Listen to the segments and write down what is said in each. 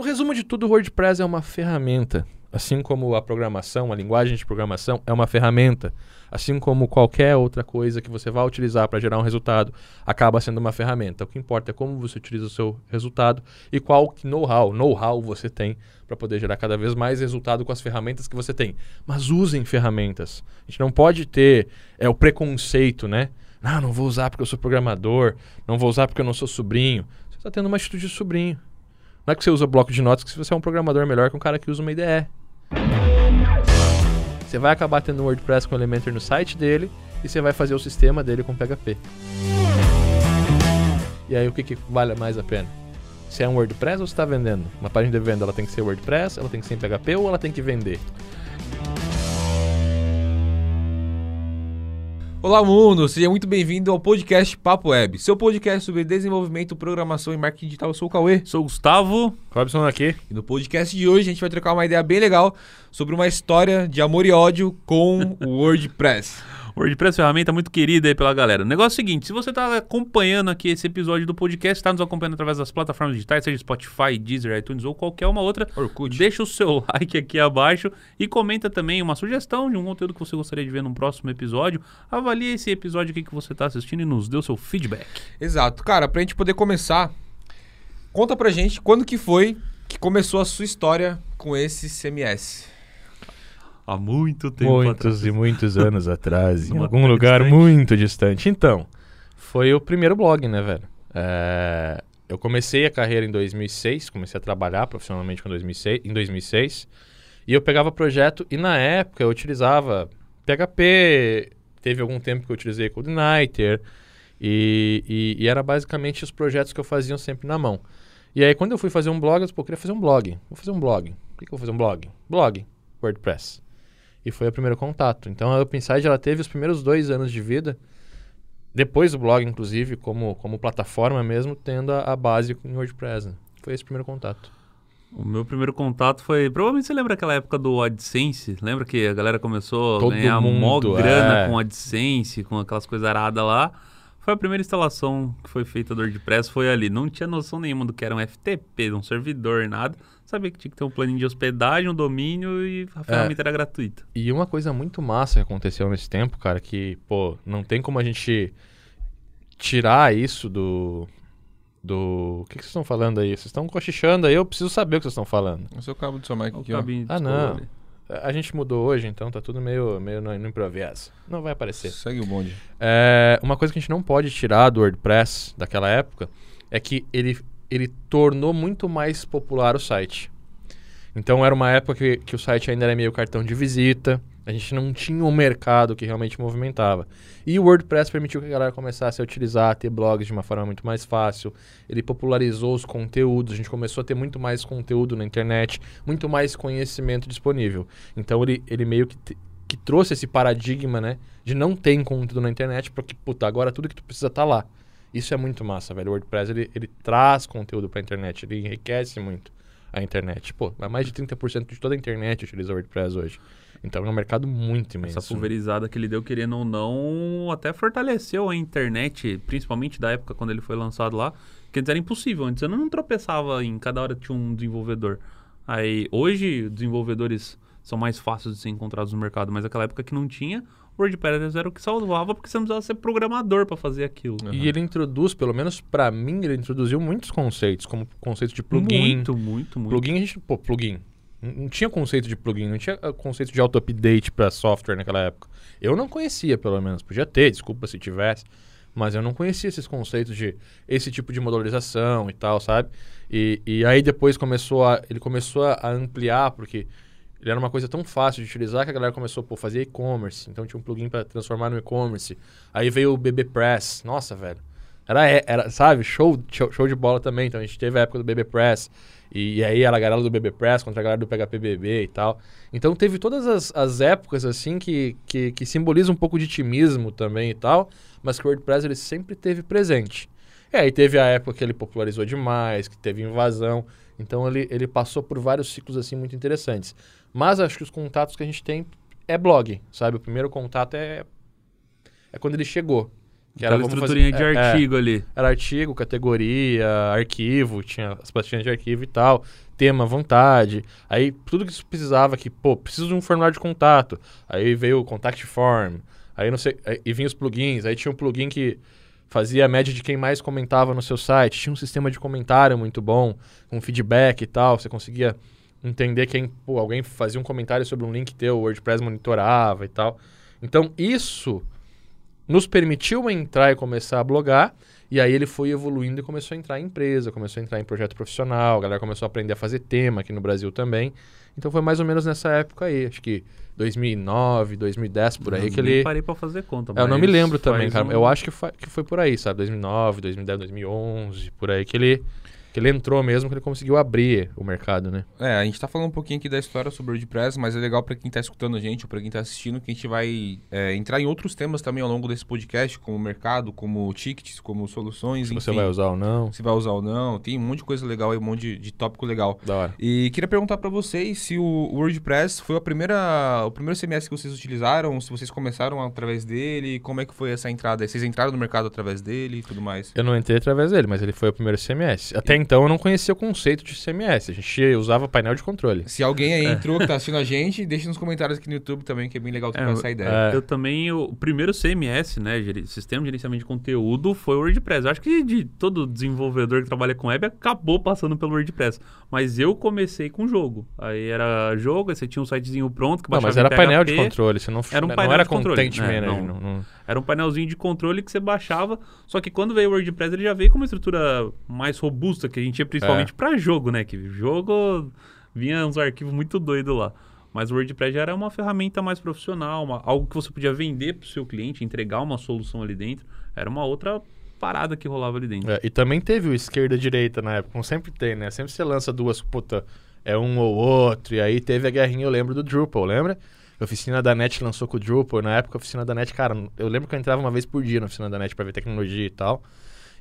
No resumo de tudo, o WordPress é uma ferramenta. Assim como a programação, a linguagem de programação é uma ferramenta. Assim como qualquer outra coisa que você vai utilizar para gerar um resultado, acaba sendo uma ferramenta. O que importa é como você utiliza o seu resultado e qual know-how, know-how você tem para poder gerar cada vez mais resultado com as ferramentas que você tem. Mas usem ferramentas. A gente não pode ter é, o preconceito, né? Não, não vou usar porque eu sou programador, não vou usar porque eu não sou sobrinho. Você está tendo uma atitude de sobrinho. Não é que você usa bloco de notas que você é um programador melhor que um cara que usa uma IDE. Você vai acabar tendo um WordPress com Elementor no site dele e você vai fazer o sistema dele com PHP. E aí o que, que vale mais a pena? Se é um WordPress ou está vendendo? Uma página de venda ela tem que ser WordPress, ela tem que ser em PHP ou ela tem que vender? Olá, mundo! Seja muito bem-vindo ao podcast Papo Web, seu podcast sobre desenvolvimento, programação e marketing digital. Eu sou o Cauê. Sou o Gustavo. Robson aqui. E no podcast de hoje a gente vai trocar uma ideia bem legal sobre uma história de amor e ódio com o WordPress. WordPress é ferramenta muito querida aí pela galera. O negócio é o seguinte, se você está acompanhando aqui esse episódio do podcast, está nos acompanhando através das plataformas digitais, seja Spotify, Deezer, iTunes ou qualquer uma outra, Orkut. deixa o seu like aqui abaixo e comenta também uma sugestão de um conteúdo que você gostaria de ver num próximo episódio. Avalie esse episódio aqui que você está assistindo e nos dê o seu feedback. Exato. Cara, pra gente poder começar, conta pra gente quando que foi que começou a sua história com esse CMS. Há muito tempo Muitos atrás. e muitos anos atrás, em algum lugar distante. muito distante. Então, foi o primeiro blog, né, velho? É, eu comecei a carreira em 2006, comecei a trabalhar profissionalmente com 2006, em 2006, e eu pegava projeto e na época eu utilizava PHP, teve algum tempo que eu utilizei CodeIgniter, e, e, e era basicamente os projetos que eu fazia sempre na mão. E aí quando eu fui fazer um blog, eu disse, pô, eu queria fazer um blog. Vou fazer um blog. Por que, que eu vou fazer um blog? Blog, WordPress. E foi o primeiro contato. Então a Upside ela teve os primeiros dois anos de vida, depois do blog, inclusive, como, como plataforma mesmo, tendo a, a base em WordPress. né? Foi esse o primeiro contato. O meu primeiro contato foi. Provavelmente você lembra aquela época do AdSense? Lembra que a galera começou Todo a ganhar mó mundo, grana é. com AdSense, com aquelas coisas aradas lá? Foi a primeira instalação que foi feita do WordPress, foi ali. Não tinha noção nenhuma do que era um FTP, um servidor, nada. Sabia que tinha que ter um planinho de hospedagem, um domínio e a ferramenta era gratuita. E uma coisa muito massa que aconteceu nesse tempo, cara, que, pô, não tem como a gente tirar isso do. Do. O que, que vocês estão falando aí? Vocês estão cochichando aí, eu preciso saber o que vocês estão falando. O seu cabo do seu mic aqui, ó. Ah, não. ali. A gente mudou hoje, então tá tudo meio, meio no, no improviso. Não vai aparecer. Segue o bonde. É, uma coisa que a gente não pode tirar do WordPress daquela época é que ele, ele tornou muito mais popular o site. Então era uma época que, que o site ainda era meio cartão de visita, a gente não tinha um mercado que realmente movimentava. E o WordPress permitiu que a galera começasse a utilizar, a ter blogs de uma forma muito mais fácil. Ele popularizou os conteúdos, a gente começou a ter muito mais conteúdo na internet, muito mais conhecimento disponível. Então ele, ele meio que, te- que trouxe esse paradigma, né? De não ter conteúdo na internet, porque, puta, agora tudo que tu precisa tá lá. Isso é muito massa, velho. O WordPress, ele, ele traz conteúdo pra internet, ele enriquece muito a internet. Pô, mais de 30% de toda a internet utiliza o WordPress hoje. Então é um mercado muito imenso. Essa pulverizada que ele deu, querendo ou não, até fortaleceu a internet, principalmente da época quando ele foi lançado lá, que antes era impossível. Antes eu não tropeçava em cada hora tinha um desenvolvedor. Aí, hoje, desenvolvedores são mais fáceis de ser encontrados no mercado, mas naquela época que não tinha, o WordPress era o que salvava, porque você não precisava ser programador para fazer aquilo. E ele introduz, pelo menos pra mim, ele introduziu muitos conceitos, como o conceito de plugin. Muito, muito, muito. Plugin, a gente, pô, plugin. Não tinha conceito de plugin, não tinha ah, conceito de auto-update para software naquela época. Eu não conhecia, pelo menos. Podia ter, desculpa se tivesse. Mas eu não conhecia esses conceitos de esse tipo de modularização e tal, sabe? E, e aí depois começou a, ele começou a ampliar, porque ele era uma coisa tão fácil de utilizar que a galera começou a fazer e-commerce. Então tinha um plugin para transformar no e-commerce. Aí veio o BB Press. Nossa, velho. Era, era sabe, show, show, show de bola também. Então a gente teve a época do BB Press. E, e aí era a galera do BB Press contra a galera do PHPBB e tal. Então teve todas as, as épocas assim que, que, que simbolizam um pouco de timismo também e tal. Mas que o WordPress ele sempre teve presente. E aí teve a época que ele popularizou demais, que teve invasão. Então ele, ele passou por vários ciclos assim muito interessantes. Mas acho que os contatos que a gente tem é blog, sabe? O primeiro contato é é quando ele chegou. Que era, estruturinha fazer- de é, é. artigo ali. Era artigo, categoria, arquivo, tinha as pastinhas de arquivo e tal, tema vontade. Aí tudo que precisava que, pô, preciso de um formulário de contato. Aí veio o contact form. Aí não sei, aí- e vinha os plugins, aí tinha um plugin que fazia a média de quem mais comentava no seu site, tinha um sistema de comentário muito bom, com feedback e tal, você conseguia entender quem, pô, alguém fazia um comentário sobre um link teu, o WordPress monitorava e tal. Então, isso nos permitiu entrar e começar a blogar. E aí ele foi evoluindo e começou a entrar em empresa, começou a entrar em projeto profissional, a galera começou a aprender a fazer tema aqui no Brasil também. Então foi mais ou menos nessa época aí, acho que 2009, 2010, por aí Eu que ele... parei pra fazer conta. É, eu não me mas lembro também, cara. um- Eu acho que foi, que foi por aí, sabe? 2009, 2010, 2011, por aí que ele, que ele entrou mesmo, que ele conseguiu abrir o mercado, né? É, a gente tá falando um pouquinho aqui da história sobre o WordPress, mas é legal pra quem tá escutando a gente ou pra quem tá assistindo que a gente vai é, entrar em outros temas também ao longo desse podcast, como mercado, como tickets, como soluções, Se enfim. você vai usar ou não, Se vai usar ou não, tem um monte de coisa legal aí, um monte de, de tópico legal. da hora. E queria perguntar pra vocês se o WordPress foi a primeira, o primeiro CMS que vocês utilizaram, se vocês começaram através dele, como é que foi essa entrada? Vocês entraram no mercado através dele e tudo mais? Eu não entrei através dele, mas ele foi o primeiro CMS. Até então eu não conhecia o conceito de CMS. A gente usava painel de controle. Se alguém aí entrou que tá assistindo a gente, deixa nos comentários aqui no YouTube também, que é bem legal trocar É, essa ideia. é. Eu também, o primeiro CMS, né, Sistema de Gerenciamento de Conteúdo, foi o WordPress. Eu acho que de todo desenvolvedor que trabalha com web acabou passando pelo WordPress. Mas eu comecei com jogo. Aí era jogo, aí você tinha um sitezinho pronto que Não, baixava mas era em painel de PHP. controle. Você não, Era um não painel era de controle. content É, manager. não. não- não- Era um painelzinho de controle que você baixava, só que quando veio o WordPress ele já veio com uma estrutura mais robusta que a gente ia principalmente pra jogo, né? Que jogo vinha uns arquivos muito doidos lá. Mas o WordPress já era uma ferramenta mais profissional, uma- algo que você podia vender pro seu cliente, entregar uma solução ali dentro. Era uma outra parada que rolava ali dentro. É, e também teve o esquerda-direita na época, como sempre tem, né? Sempre você lança duas, puta, é um ou outro. E aí teve a guerrinha, eu lembro do Drupal, lembra? A oficina da NET lançou com o Drupal. Na época, a oficina da NET, cara, eu lembro que eu entrava uma vez por dia na oficina da NET pra ver tecnologia e tal.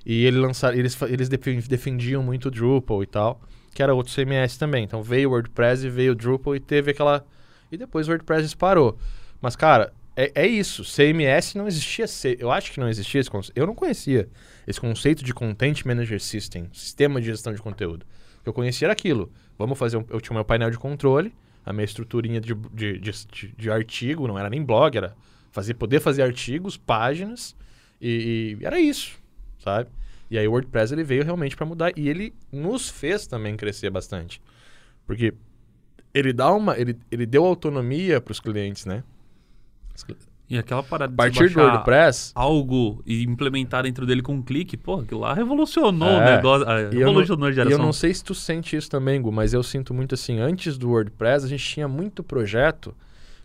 E ele lançar, eles, eles defen- defendiam muito o Drupal e tal, que era outro CMS também. Então veio o WordPress e veio o Drupal e teve aquela. E depois o WordPress disparou. Mas, cara, é, é isso. CMS não existia. Eu acho que não existia esse conceito. Eu não conhecia esse conceito de Content Manager System, sistema de gestão de conteúdo. O que eu conhecia era aquilo. Vamos fazer um, Eu tinha o meu painel de controle, a minha estruturinha de, de, de, de- de artigo, não era nem blog, era fazer, poder fazer artigos, páginas, e, e era isso, sabe? E aí o WordPress ele veio realmente para mudar e ele nos fez também crescer bastante. Porque ele dá uma. Ele, ele deu autonomia para os clientes, né? E aquela parada de partir do WordPress. algo e implementar dentro dele com um clique, pô, aquilo lá revolucionou o É. negócio. ah, E eu, não, Revolucionou a e geração. eu não sei se tu sente isso também, Gu, mas eu sinto muito assim. Antes do WordPress, a gente tinha muito projeto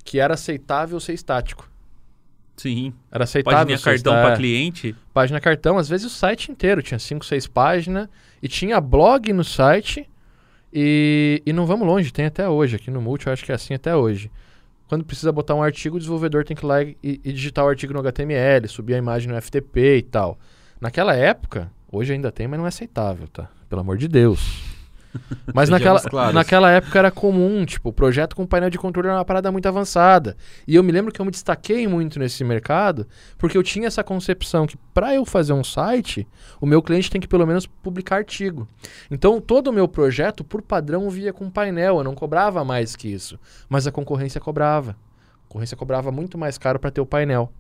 que era aceitável ser estático. Sim. Era aceitável Página cartão para cliente. Página cartão, às vezes o site inteiro tinha 5, 6 páginas e tinha blog no site e, e não vamos longe, tem até hoje. Aqui no Multi eu acho que é assim até hoje. Quando precisa botar um artigo, o desenvolvedor tem que ir lá e, e digitar o artigo no HTML, subir a imagem no FTP e tal. Naquela época, hoje ainda tem, mas não é aceitável, tá? Pelo amor de Deus. Mas naquela, naquela época era comum, tipo, o projeto com painel de controle era uma parada muito avançada. E eu me lembro que eu me destaquei muito nesse mercado, porque eu tinha essa concepção que para eu fazer um site, o meu cliente tem que pelo menos publicar artigo. Então, todo o meu projeto, por padrão, via com painel, eu não cobrava mais que isso. Mas a concorrência cobrava. A concorrência cobrava muito mais caro para ter o painel.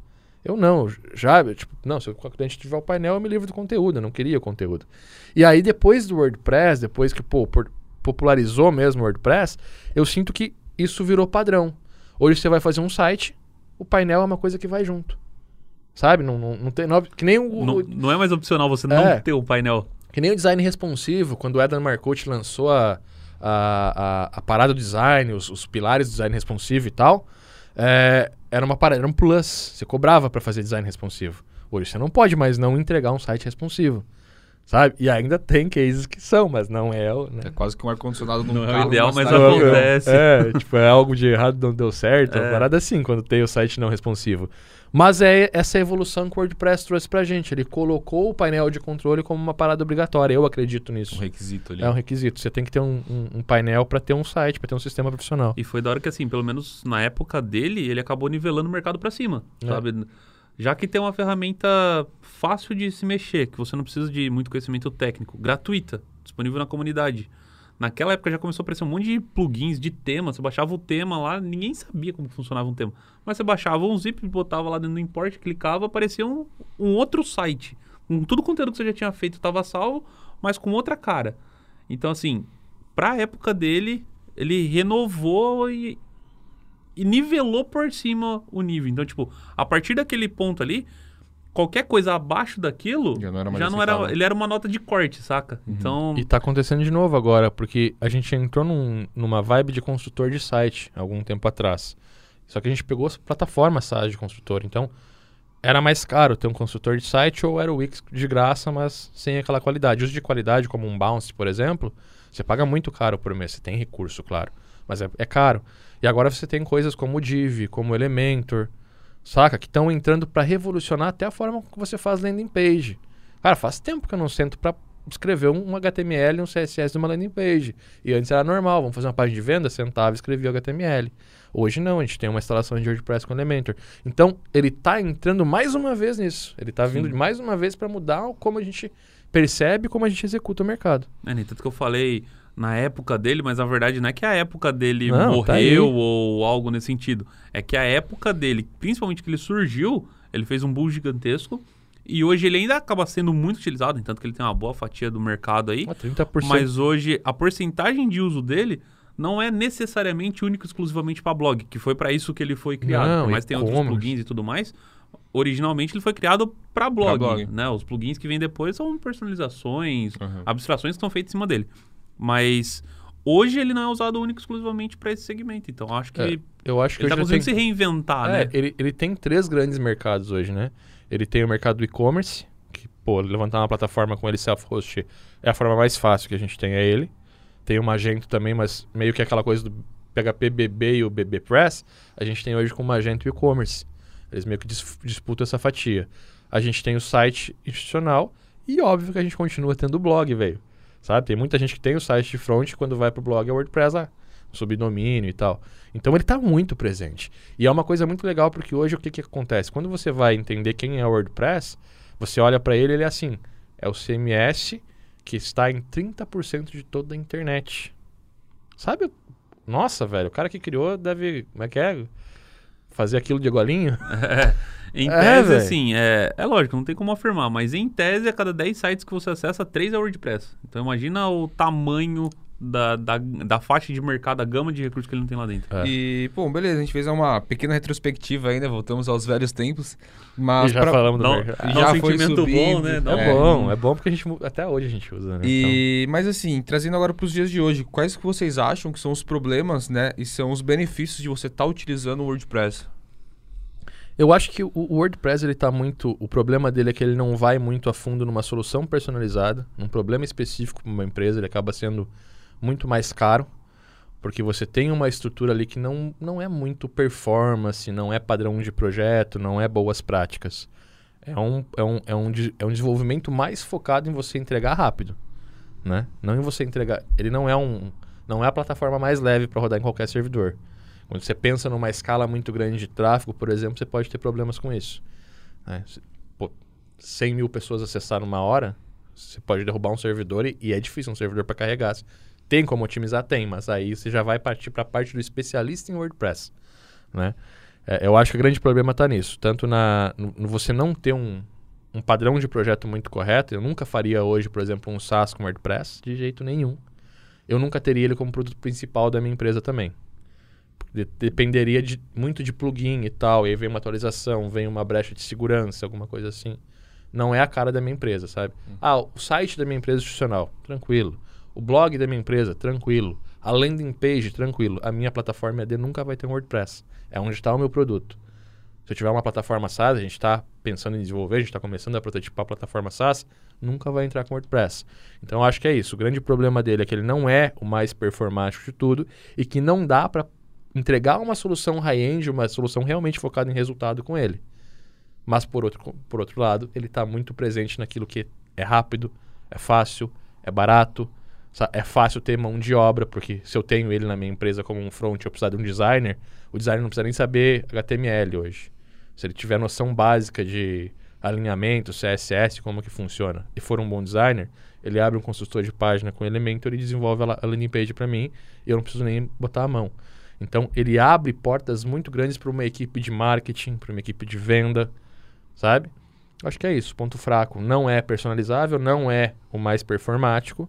Eu não, já, tipo, não, se o cliente tiver o painel, eu me livro do conteúdo, eu não queria o conteúdo. E aí, depois do WordPress, depois que pô, popularizou mesmo o WordPress, eu sinto que isso virou padrão. Hoje você vai fazer um site, o painel é uma coisa que vai junto. Sabe? Não, não, não tem. Não, que, nem o, Não, não é mais opcional você não É. ter o painel. que nem o design responsivo, quando o Adam Marcotti lançou a, a, a, a parada do design, os, os pilares do design responsivo e tal, é, era uma parada, era um plus. Você cobrava para fazer design responsivo. Hoje você não pode mais não entregar um site responsivo. Sabe? E ainda tem cases que são, mas não é o. Né? É quase que um ar-condicionado Não é o ideal, mas acontece. É, tipo, é algo de errado, não deu certo. É. Uma É. parada assim, quando tem o site não responsivo. Mas é essa evolução que o WordPress trouxe pra gente. Ele colocou o painel de controle como uma parada obrigatória. Eu acredito nisso. Um requisito ali. É um requisito. Você tem que ter um, um- um painel para ter um site, para ter um sistema profissional. E foi da hora que, assim, pelo menos na época dele, ele acabou nivelando o mercado pra cima, É. sabe? Já que tem uma ferramenta fácil de se mexer, que você não precisa de muito conhecimento técnico, gratuita, disponível na comunidade. Naquela época já começou a aparecer um monte de plugins de tema. Você baixava o tema lá, ninguém sabia como funcionava um tema. Mas você baixava um zip, botava lá dentro do import, clicava, aparecia um, um outro site. Com tudo o conteúdo que você já tinha feito estava salvo, mas com outra cara. Então, assim, pra época dele, ele renovou e, e nivelou por cima o nível. Então, tipo, a partir daquele ponto ali, qualquer coisa abaixo daquilo, Já não era mais já não era, ele era uma nota de corte, saca? Então, E tá acontecendo de novo agora, porque a gente entrou num- numa vibe de construtor de site algum tempo atrás. Só que a gente pegou essa plataforma SaaS de construtor. Então, era mais caro ter um construtor de site ou era o Wix de graça, mas sem aquela qualidade. Uso de qualidade, como um Bounce, por exemplo, você paga muito caro por mês. Você tem recurso, claro, mas é, é caro. E agora você tem coisas como o Div, como o Elementor, saca? Que estão entrando para revolucionar até a forma que você faz landing page. Cara, faz tempo que eu não sento para escrever um HTML e um CSS numa landing page. E antes era normal, vamos fazer uma página de venda, sentava e escrevia HTML. Hoje não, a gente tem uma instalação de WordPress com Elementor. Então, ele tá entrando mais uma vez nisso. Ele tá vindo Sim. mais uma vez para mudar como a gente percebe como a gente executa o mercado. É, nem tanto que eu falei na época dele, mas na verdade não é que a época dele Não, tá morreu ou algo nesse sentido. É que a época dele, principalmente que ele surgiu, ele fez um boom gigantesco e hoje ele ainda acaba sendo muito utilizado, tanto que ele tem uma boa fatia do mercado aí. Ah, 30%. Mas hoje a porcentagem de uso dele não é necessariamente único e exclusivamente para blog, que foi para isso que ele foi criado. Não, Por mais que tenha outros plugins e tudo mais, originalmente ele foi criado para blog, blog. né? Os plugins que vêm depois são personalizações, Uhum. abstrações que estão feitas em cima dele. Mas hoje ele não é usado único e exclusivamente para esse segmento. Então acho que É, eu acho que ele tá hoje conseguindo tem... se reinventar, É, né? ele, ele tem três grandes mercados hoje, né? Ele tem o mercado do e-commerce, que, pô, levantar uma plataforma com ele self-host é a forma mais fácil que a gente tem, é ele. Tem o Magento também, mas meio que aquela coisa do PHP BB e o BB Press, a gente tem hoje com o Magento e e-commerce. Eles meio que dis- disputam essa fatia. A gente tem o site institucional e óbvio que a gente continua tendo o blog, velho. Sabe? Tem muita gente que tem o site de front quando vai pro blog é WordPress subdomínio e tal. Então ele está muito presente. E é uma coisa muito legal porque hoje o que, que acontece? Quando você vai entender quem é o WordPress, você olha para ele ele é assim, é o CMS que está em 30% de toda a internet. Sabe? Nossa, velho, o cara que criou deve, como é que é? Fazer aquilo de golinho? Em É, tese, véi. assim, é, é lógico, não tem como afirmar, mas em tese, a cada 10 sites que você acessa, 3 é WordPress. Então imagina o tamanho da, da, da faixa de mercado, a gama de recursos que ele não tem lá dentro. É. E, bom, beleza, a gente fez uma pequena retrospectiva ainda, voltamos aos velhos tempos. Mas E já pra- falamos do um- mercado. dá um já foi sentimento bom, subindo, né? É, um- É. bom, é bom porque a gente até hoje a gente usa, né? E, mas assim, trazendo agora para os dias de hoje, quais que vocês acham que são os problemas, né, e são os benefícios de você estar utilizando o WordPress? Eu acho que o o WordPress ele tá muito. O problema dele é que ele não vai muito a fundo numa solução personalizada, num problema específico para uma empresa, ele acaba sendo muito mais caro, porque você tem uma estrutura ali que não, não é muito performance, não é padrão de projeto, não é boas práticas. É um, é um, é um, é um desenvolvimento mais focado em você entregar rápido, né? Não em você entregar. Ele não é um, não é a plataforma mais leve para rodar em qualquer servidor. Quando você pensa numa escala muito grande de tráfego, por exemplo, você pode ter problemas com isso. né? Pô, 100 mil pessoas acessaram uma hora, você pode derrubar um servidor e, e é difícil um servidor para carregar. Tem como otimizar? Tem, mas aí você já vai partir para a parte do especialista em WordPress. Né? É, eu acho que o grande problema está nisso. Tanto na, no, no você não ter um, um padrão de projeto muito correto. Eu nunca faria hoje, por exemplo, um SaaS com WordPress, de jeito nenhum. Eu nunca teria ele como produto principal da minha empresa também. De- dependeria de, muito de plugin e tal. E aí vem uma atualização, vem uma brecha de segurança, alguma coisa assim. Não é a cara da minha empresa, sabe? Ah, o site da minha empresa institucional, tranquilo. O blog da minha empresa, tranquilo. A landing page, tranquilo. A minha plataforma AD nunca vai ter um WordPress. É onde está o meu produto. Se eu tiver uma plataforma SaaS, a gente está pensando em desenvolver, a gente está começando a prototipar a plataforma SaaS, nunca vai entrar com WordPress. Então acho que é isso. O grande problema dele é que ele não é o mais performático de tudo e que não dá para entregar uma solução high-end, uma solução realmente focada em resultado com ele. Mas por outro, por outro lado, ele está muito presente naquilo que é rápido, é fácil, é barato, é fácil ter mão de obra, porque se eu tenho ele na minha empresa como um front, eu precisar de um designer, o designer não precisa nem saber HTML hoje. se ele tiver noção básica de alinhamento, CSS, como que funciona, e for um bom designer, ele abre um construtor de página com Elementor e desenvolve a landing page para mim, e eu não preciso nem botar a mão. Então, ele abre portas muito grandes para uma equipe de marketing, para uma equipe de venda, sabe? Acho que é isso. Ponto fraco não é personalizável, não é o mais performático.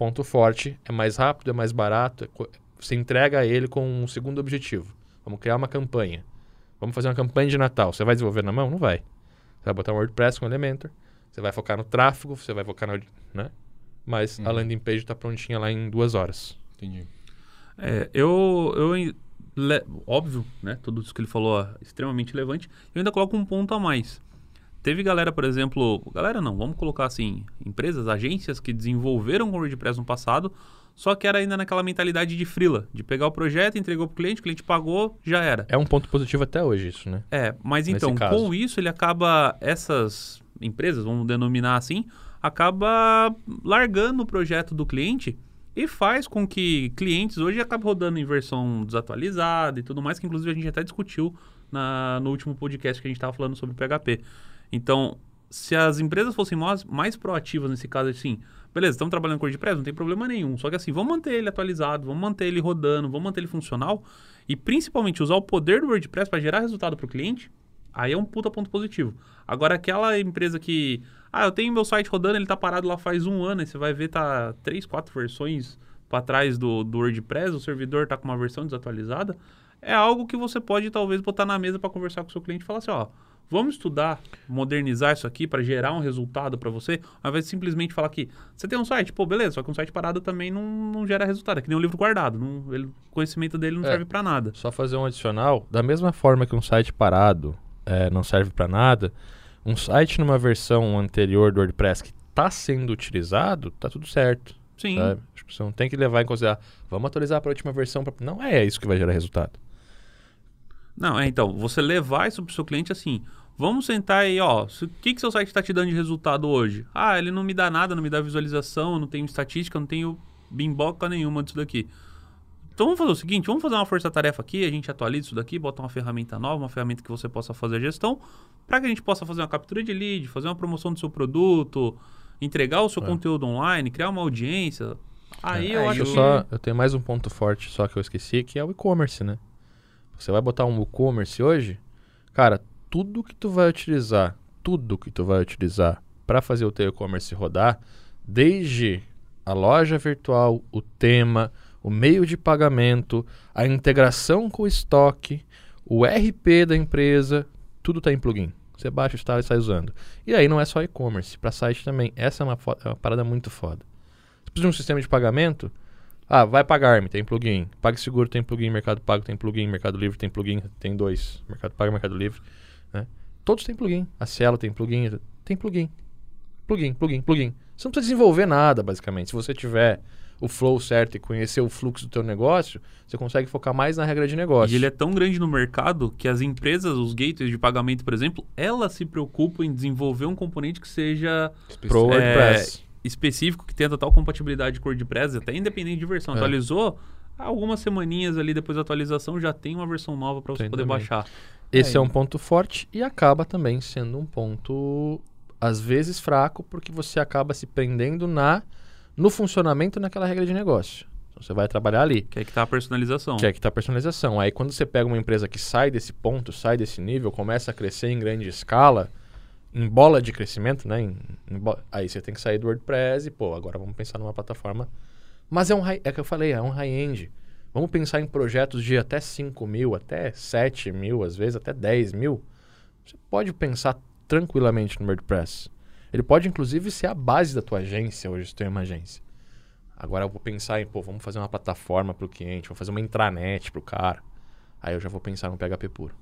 Ponto forte é mais rápido, é mais barato. É você entrega a ele com um segundo objetivo. Vamos criar uma campanha. Vamos fazer uma campanha de Natal. Você vai desenvolver na mão? Não vai. Você vai botar um WordPress com Elementor. Você vai focar no tráfego, você vai focar no. Né? Mas uhum. a landing page está prontinha lá em duas horas. Entendi. É, eu, eu le, óbvio, né? Tudo isso que ele falou é extremamente relevante. Eu ainda coloco um ponto a mais. Teve galera, por exemplo, galera não, vamos colocar assim, empresas, agências que desenvolveram com o WordPress no passado, só que era ainda naquela mentalidade de frila, de pegar o projeto, entregou para o cliente, o cliente pagou, já era. É um ponto positivo até hoje isso, né? É, mas então, com isso ele acaba, essas empresas, vamos denominar assim, acaba largando o projeto do cliente e faz com que clientes hoje acabem rodando em versão desatualizada e tudo mais, que inclusive a gente até discutiu na, no último podcast que a gente estava falando sobre PHP. Então, se as empresas fossem mais, mais proativas nesse caso, assim, beleza, estamos trabalhando com WordPress, não tem problema nenhum. Só que assim, vamos manter ele atualizado, vamos manter ele rodando, vamos manter ele funcional e principalmente usar o poder do WordPress para gerar resultado para o cliente, aí é um puta ponto positivo. Agora, aquela empresa que, ah, eu tenho meu site rodando, ele está parado lá faz um ano, e você vai ver, tá três, quatro versões para trás do, do WordPress, o servidor está com uma versão desatualizada, é algo que você pode talvez botar na mesa para conversar com o seu cliente e falar assim, ó, Vamos estudar, modernizar isso aqui para gerar um resultado para você, ao invés de simplesmente falar que você tem um site, pô, beleza, só que um site parado também não, não gera resultado, é que nem um livro guardado, não, ele, o conhecimento dele não é, serve para nada. Só fazer um adicional, da mesma forma que um site parado é, não serve para nada, um site numa versão anterior do WordPress que está sendo utilizado, tá tudo certo. Sim. Sabe? Você não tem que levar em consideração, vamos atualizar para a última versão. Pra... Não é isso que vai gerar resultado. Não, é então, você levar isso para o seu cliente assim, Vamos sentar aí, ó. O que, que seu site está te dando de resultado hoje? Ah, ele não me dá nada, não me dá visualização, não tenho estatística, não tenho bimboca nenhuma disso daqui. Então vamos fazer o seguinte, vamos fazer uma força-tarefa aqui, a gente atualiza isso daqui, bota uma ferramenta nova, uma ferramenta que você possa fazer a gestão, para que a gente possa fazer uma captura de lead, fazer uma promoção do seu produto, entregar o seu é. conteúdo online, criar uma audiência. Aí é, eu acho eu que... Só, eu tenho mais um ponto forte só que eu esqueci, que é o e-commerce, né? Você vai botar um e-commerce hoje, cara, tudo que tu vai utilizar, tudo que tu vai utilizar para fazer o teu e-commerce rodar, desde a loja virtual, o tema, o meio de pagamento, a integração com o estoque, o RP da empresa, tudo está em plugin. Você baixa, instala e sai usando. E aí não é só e-commerce, para site também. Essa é uma, é uma, parada muito foda. Você precisa de um sistema de pagamento? Ah, vai pagar-me, tem plugin. PagSeguro tem plugin, Mercado Pago tem plugin, Mercado Livre tem plugin, tem dois. Mercado Pago e Mercado Livre. Né? Todos têm plugin. A Cielo tem plugin. Tem plugin. Plugin, plugin, plugin. Você não precisa desenvolver nada, basicamente. Se você tiver o flow certo e conhecer o fluxo do teu negócio, você consegue focar mais na regra de negócio. E ele é tão grande no mercado que as empresas, os gateways de pagamento, por exemplo, elas se preocupam em desenvolver um componente que seja Pro WordPress. É, específico, que tenha total compatibilidade com o WordPress, até independente de versão. É. Atualizou, algumas semaninhas ali depois da atualização já tem uma versão nova para você tem poder também. baixar. Esse é um ponto forte e acaba também sendo um ponto às vezes fraco, porque você acaba se prendendo na no funcionamento naquela regra de negócio. Então, você vai trabalhar ali. Que é que está a personalização. Que é que está a personalização. Aí quando você pega uma empresa que sai desse ponto, sai desse nível, começa a crescer em grande escala, em bola de crescimento, né? Em, em aí você tem que sair do WordPress e, pô, agora vamos pensar numa plataforma. Mas é um high, é que eu falei, é um high-end. Vamos pensar em projetos de até 5 mil, até 7 mil, às vezes até 10 mil. Você pode pensar tranquilamente no WordPress. Ele pode, inclusive, ser a base da tua agência hoje, se tu tem uma agência. Agora eu vou pensar em, pô, vamos fazer uma plataforma para o cliente, vamos fazer uma intranet para o cara. Aí eu já vou pensar no PHP puro.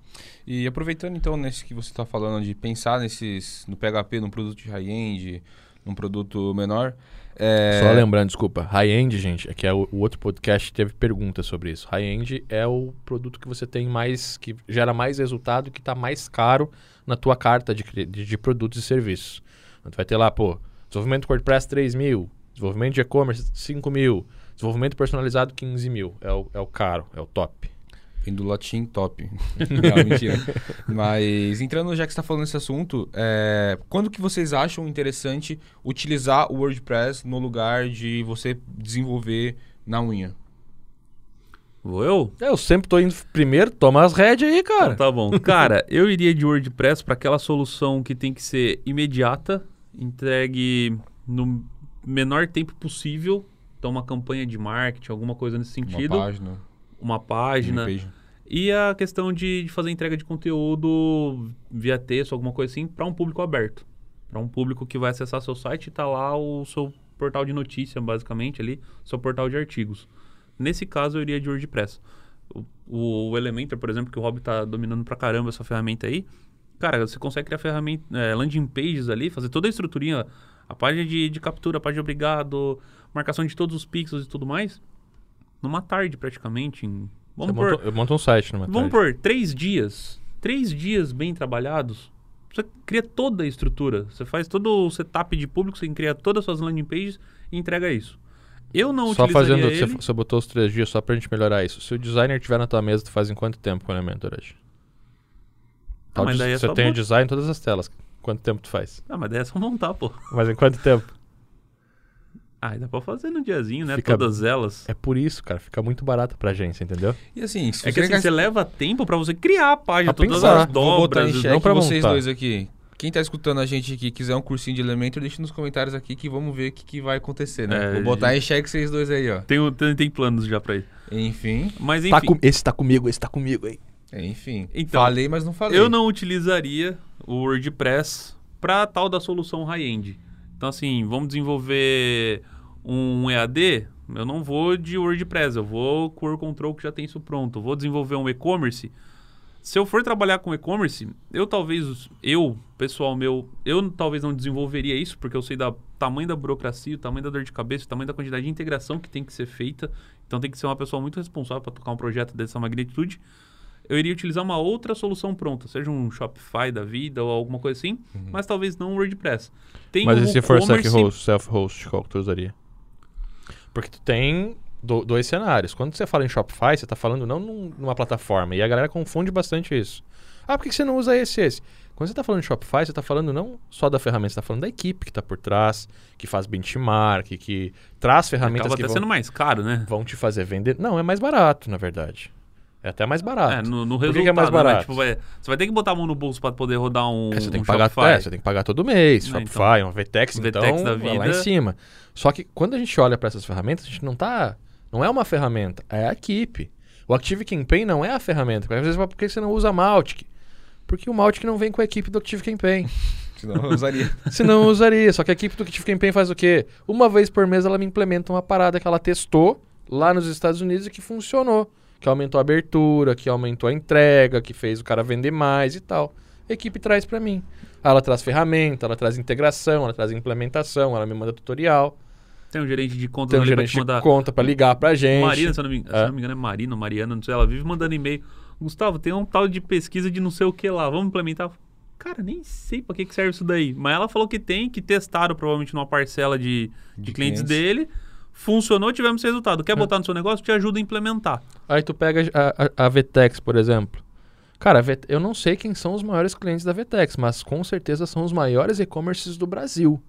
E aproveitando então nesse que você está falando de pensar nesses no PHP, num produto de high-end, num produto menor, é... Só lembrando, desculpa, high-end, gente, é que é o, o, outro podcast teve pergunta sobre isso. High-end é o produto que você tem mais, que gera mais resultado, que está mais caro na tua carta de, de, de, produtos e serviços. Então, tu vai ter lá, pô, desenvolvimento WordPress 3 mil, desenvolvimento de e-commerce 5 mil, desenvolvimento personalizado 15 mil. É o, é o caro, é o top. Vem do latim top. Não, mentira. Mas entrando, já que você está falando nesse assunto, é, quando que vocês acham interessante utilizar o WordPress no lugar de você desenvolver na unha? Vou eu? Eu sempre tô indo primeiro, toma as rédeas aí, cara. Então tá bom. Cara, eu iria de WordPress para aquela solução que tem que ser imediata, entregue no menor tempo possível. Então, uma campanha de marketing, alguma coisa nesse sentido. Uma página. Uma página. E a questão de, de fazer entrega de conteúdo via texto, alguma coisa assim, para um público aberto. Para um público que vai acessar seu site e tá lá o seu portal de notícia, basicamente, ali, seu portal de artigos. Nesse caso, eu iria de WordPress. O, o Elementor, por exemplo, que o Rob tá dominando pra caramba essa ferramenta aí. Cara, você consegue criar ferramenta, é, landing pages ali, fazer toda a estruturinha, a página de, de captura, a página de obrigado, marcação de todos os pixels e tudo mais, numa tarde praticamente. Em, vamos Você por, monta- eu monto um site numa Vamos tarde. por três dias. Três dias bem trabalhados. Você cria toda a estrutura. Você faz todo o setup de público, você cria todas as suas landing pages e entrega isso. Eu não Só fazendo, ele. você, você botou os três dias só pra gente melhorar isso. Se o designer tiver na tua mesa, tu faz em quanto tempo com o Elementor hoje? Tá, Ah, mas daí é você tem o design em todas as telas. Quanto tempo tu faz? Ah, mas daí é só montar, pô. Mas em quanto tempo? Ah, dá pra fazer no diazinho, né? Fica- Todas elas. É por isso, cara. Fica muito barato pra agência, entendeu? E assim, se É que você assim, quer- você leva tempo pra você criar a página, Pra todas pensar. as Vou botar em dobras. não pra vocês montar. dois aqui. Quem tá escutando a gente aqui e quiser um cursinho de Elementor, deixa nos comentários aqui que vamos ver o que, que vai acontecer, né? É, Vou botar em xeque vocês dois aí, ó. Tem, tem, tem planos já pra isso. Enfim, Mas enfim, Tá com- esse tá comigo, esse tá comigo aí. enfim. Então, falei, mas não falei. Eu não utilizaria o WordPress para tal da solução high-end. Então, assim, vamos desenvolver um EAD, eu não vou de WordPress, eu vou com o Control que já tem isso pronto. Vou desenvolver um e-commerce. Se eu for trabalhar com e-commerce, eu talvez, eu, pessoal meu, eu talvez não desenvolveria isso, porque eu sei da tamanho da burocracia, o tamanho da dor de cabeça, o tamanho da quantidade de integração que tem que ser feita. Então tem que ser uma pessoa muito responsável para tocar um projeto dessa magnitude eu iria utilizar uma outra solução pronta, seja um Shopify da vida ou alguma coisa assim, mas talvez não um WordPress. Tem Mas e se for self-host, self-host, qual que tu usaria? Porque tu tem do- dois cenários. Quando você fala em Shopify, você tá falando não num- numa plataforma. E a galera confunde bastante isso. Ah, por que você não usa esse e esse? Quando você tá falando em Shopify, você tá falando não só da ferramenta, você tá falando da equipe que tá por trás, que faz benchmark, que traz ferramentas Acaba que vão, sendo mais caro, né? vão te fazer vender. Não, é mais barato, na verdade. É até mais barato. É, no, no resultado, que é mais né? barato? Tipo, vai- você vai ter que botar a mão no bolso para poder rodar um, É, você tem um que pagar, Shopify. é, você tem que pagar todo mês, É, Shopify, um VTEX, VTEX então da é lá vida. em cima. Só que quando a gente olha para essas ferramentas, a gente não tá, não é uma ferramenta, é a equipe. O Active Campaign não é a ferramenta. Às vezes, por que você não usa Mautic? Porque o Mautic não vem com a equipe do Active Campaign. Senão eu usaria. Senão eu usaria. Só que a equipe do Active Campaign faz o quê? Uma vez por mês ela me implementa uma parada que ela testou lá nos Estados Unidos e que funcionou. Que aumentou a abertura, que aumentou a entrega, que fez o cara vender mais e tal. A equipe traz pra mim. Ela traz ferramenta, ela traz integração, ela traz implementação, ela me manda tutorial. Tem um gerente de conta Tem um ali pra gerente te de mandar. conta pra ligar pra gente. Marina, se eu, não me, É. não me engano, é Marina, Mariana, não sei, ela vive mandando e-mail. Gustavo, tem um tal de pesquisa de não sei o que lá, vamos implementar? Cara, nem sei pra que que serve isso daí. Mas ela falou que tem, que testaram provavelmente numa parcela de, de, De clientes, clientes. dele. Funcionou, tivemos resultado. Quer botar no seu negócio? Te ajuda a implementar. Aí tu pega a, a, a Vtex, por exemplo. Cara, eu não sei quem são os maiores clientes da Vtex, mas com certeza são os maiores e-commerces do Brasil.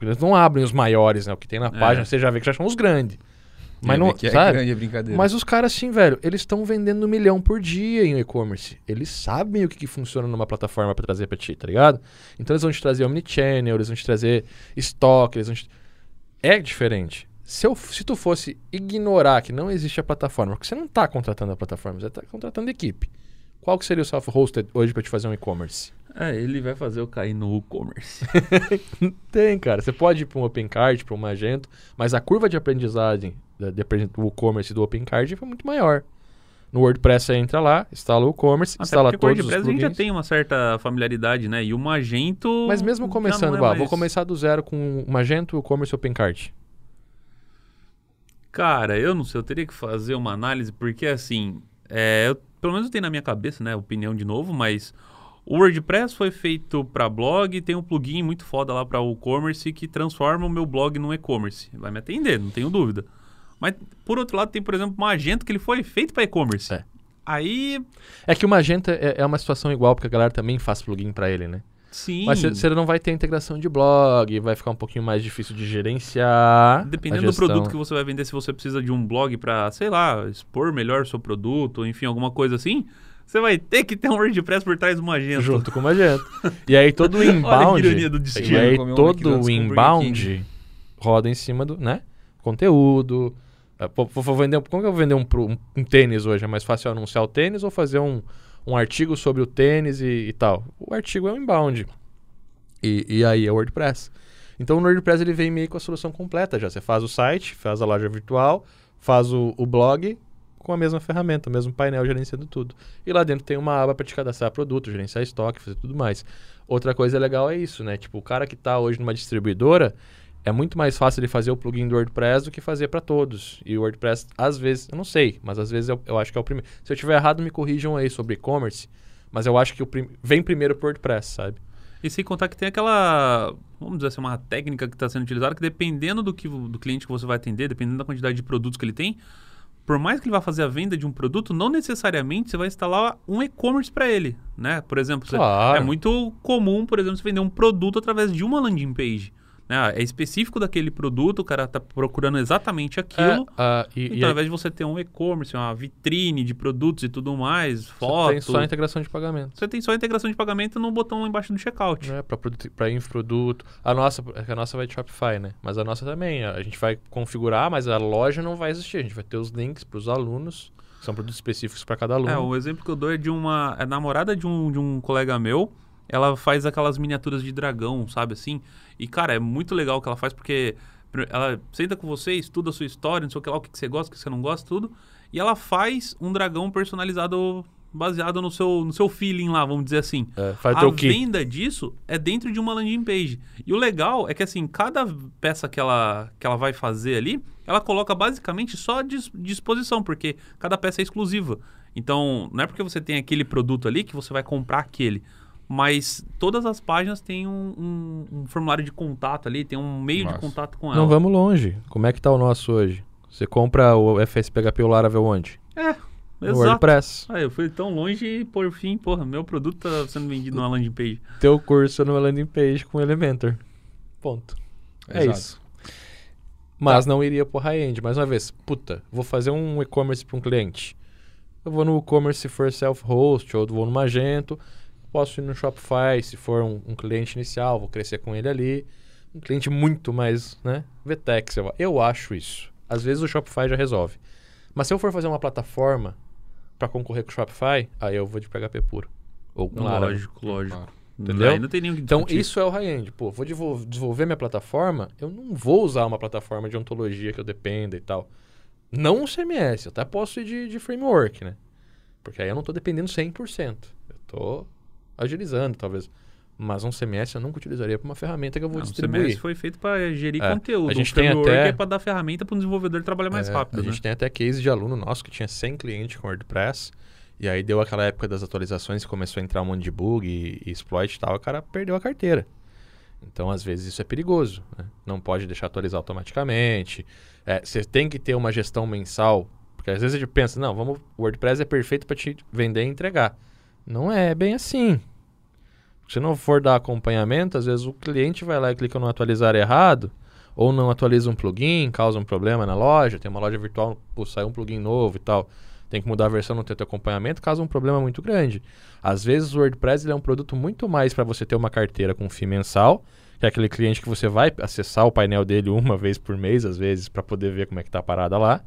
Eles não abrem os maiores, né? O que tem na É. página, você já vê que já são os grandes. Mas não, que é sabe? grande a brincadeira. Mas os caras, assim, velho, eles estão vendendo um milhão por dia em e-commerce. Eles sabem o que, que funciona numa plataforma pra trazer pra ti, tá ligado? Então eles vão te trazer Omnichannel, eles vão te trazer estoque, eles vão te... É diferente. Se, eu, se tu fosse ignorar que não existe a plataforma, porque você não tá contratando a plataforma, você tá contratando equipe. Qual que seria o self-hosted hoje pra te fazer um e-commerce? É, ele vai fazer eu cair no e-commerce. Tem, cara. Você pode ir para um OpenCard, para um Magento, mas a curva de aprendizagem de do e-commerce e do OpenCard foi muito maior. No WordPress você entra lá, instala o e-commerce, instala com o todos os WordPress a gente já plugins. tem uma certa familiaridade, né? E o Magento. Mas mesmo começando, é bah, mais- vou começar do zero com o Magento, e-commerce e OpenCard. Cara, eu não sei, eu teria que fazer uma análise, porque assim, é, eu- pelo menos eu tenho na minha cabeça, né, opinião de novo, mas o WordPress foi feito para blog, tem um plugin muito foda lá para o e-commerce que transforma o meu blog num e-commerce. Vai me atender, não tenho dúvida. Mas, por outro lado, tem, por exemplo, um Magento que ele foi feito para e-commerce. É. Aí, É que o Magenta é, é uma situação igual, porque a galera também faz plugin pra ele, né? sim. Mas você não vai ter integração de blog, vai ficar um pouquinho mais difícil de gerenciar. Dependendo a do produto que você vai vender, se você precisa de um blog para, sei lá, expor melhor o seu produto, ou enfim, alguma coisa assim, você vai ter que ter um WordPress por trás do Magento. Junto com o Magento. e aí todo o Olha a inbound. ironia do e destino. aí Comeu um todo o inbound roda em cima do, né? Conteúdo. Ah, pô, Vou, vou vender, como que eu vou vender um, um- um tênis hoje? É mais fácil anunciar o tênis ou fazer um, um artigo sobre o tênis e, e tal? O artigo é um inbound. E, e aí é o WordPress. Então o WordPress ele vem meio com a solução completa já. Você faz o site, faz a loja virtual, faz o, o blog com a mesma ferramenta, o mesmo painel gerenciando tudo. E lá dentro tem uma aba para te cadastrar produto, gerenciar estoque, fazer tudo mais. Outra coisa legal é isso, né? Tipo, o cara que está hoje numa distribuidora, é muito mais fácil ele fazer o plugin do WordPress do que fazer para todos. E o WordPress, às vezes, eu não sei, mas às vezes eu, eu acho que é o primeiro. Se eu tiver errado, me corrijam aí sobre e-commerce, mas eu acho que o prim- vem primeiro pro WordPress, sabe? E sem contar que tem aquela, vamos dizer assim, uma técnica que está sendo utilizada que dependendo do, que, do cliente que você vai atender, dependendo da quantidade de produtos que ele tem, por mais que ele vá fazer a venda de um produto, não necessariamente você vai instalar um e-commerce para ele, né? Por exemplo, Claro. é muito comum, por exemplo, você vender um produto através de uma landing page. Né? É específico daquele produto, o cara está procurando exatamente aquilo. É, ah, e, Então, e ao invés de você ter um e-commerce, uma vitrine de produtos e tudo mais, você foto, tem só a integração de pagamento. você tem só a integração de pagamento no botão lá embaixo do checkout. né, para infoproduto. A nossa, é a nossa vai de Shopify, né? Mas a nossa também, a gente vai configurar, mas a loja não vai existir. A gente vai ter os links para os alunos, que são produtos específicos para cada aluno. É, o exemplo que eu dou é de uma é namorada de um, de um colega meu. Ela faz aquelas miniaturas de dragão, sabe assim? E, cara, é muito legal o que ela faz, porque ela senta com você, estuda a sua história, não sei o que lá, o que você gosta, o que você não gosta, tudo. E ela faz um dragão personalizado baseado no seu, no seu feeling lá, vamos dizer assim. É, faz a venda disso é dentro de uma landing page. E o legal é que, assim, cada peça que ela, que ela vai fazer ali, ela coloca basicamente só à dis- disposição, porque cada peça é exclusiva. Então, não é porque você tem aquele produto ali que você vai comprar aquele. Mas todas as páginas têm um, um- um formulário de contato ali, tem um meio Massa. de contato com ela. Não vamos longe. Como é que tá o nosso hoje? Você compra o FSPHP ou Laravel onde? É, No exato. WordPress. Ah, eu fui tão longe e, por fim, porra, meu produto tá sendo vendido numa landing page. Teu curso numa landing page com Elementor. Ponto. É Exato. isso. Mas não iria pro high-end. Mais uma vez, puta, vou fazer um e-commerce para um cliente. Eu vou no e-commerce for self-host, ou vou no Magento. Posso ir no Shopify se for um, um cliente inicial, vou crescer com ele ali. Um cliente muito mais, né? VTEX, eu, eu acho isso. Às vezes o Shopify já resolve. Mas se eu for fazer uma plataforma para concorrer com o Shopify, aí eu vou de PHP puro. Ou com Laravel. Lógico, lógico. Claro. Entendeu? Aí não tem que Então, isso é o high-end. Pô, vou desenvol- desenvolver minha plataforma, eu não vou usar uma plataforma de ontologia que eu dependa e tal. Não um CMS, eu até posso ir de, de framework, né? Porque aí eu não estou dependendo 100%. Eu estou agilizando, talvez. Mas um CMS eu nunca utilizaria para uma ferramenta que eu vou Não, o distribuir. CMS foi feito para gerir É, conteúdo. a gente o tem até- é para dar ferramenta para o desenvolvedor trabalhar mais É, rápido. A né? gente tem até case de aluno nosso que tinha 100 clientes com WordPress. E aí deu aquela época das atualizações, começou a entrar um monte de bug e, e exploit e tal, o cara perdeu a carteira. Então, às vezes, isso é perigoso. né? Não pode deixar atualizar automaticamente. É, Você tem que ter uma gestão mensal. Porque às vezes a gente pensa, não, vamos, o WordPress é perfeito para te vender e entregar. Não é bem assim. Se não for dar acompanhamento, às vezes o cliente vai lá e clica no atualizar errado, ou não atualiza um plugin, causa um problema na loja, tem uma loja virtual, pô, sai um plugin novo e tal, tem que mudar a versão, não tem teu acompanhamento, causa um problema muito grande. Às vezes o WordPress é um produto muito mais para você ter uma carteira com FII mensal, que é aquele cliente que você vai acessar o painel dele uma vez por mês, às vezes, para poder ver como é que tá a parada lá,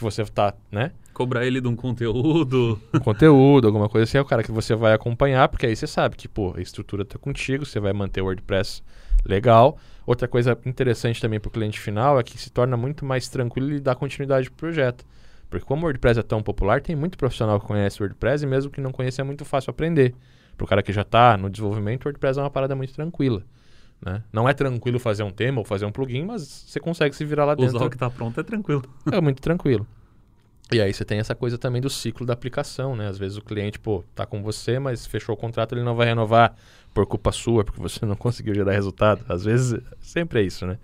que você tá, né, Cobrar ele de um conteúdo. um conteúdo, alguma coisa assim, é o cara que você vai acompanhar, porque aí você sabe que, pô, a estrutura tá contigo, você vai manter o WordPress legal. Outra coisa interessante também para o cliente final é que se torna muito mais tranquilo e dá continuidade pro projeto. Porque como o WordPress é tão popular, tem muito profissional que conhece o WordPress e mesmo que não conheça é muito fácil aprender. Para o cara que já está no desenvolvimento, o WordPress é uma parada muito tranquila. Né? Não é tranquilo fazer um tema ou fazer um plugin, mas você consegue se virar lá dentro. Usar o que tá pronto é tranquilo. É muito tranquilo. E aí você tem essa coisa também do ciclo da aplicação, né? Às vezes o cliente, pô, tá com você, mas fechou o contrato, ele não vai renovar por culpa sua, porque você não conseguiu gerar resultado. Às vezes, sempre é isso, né?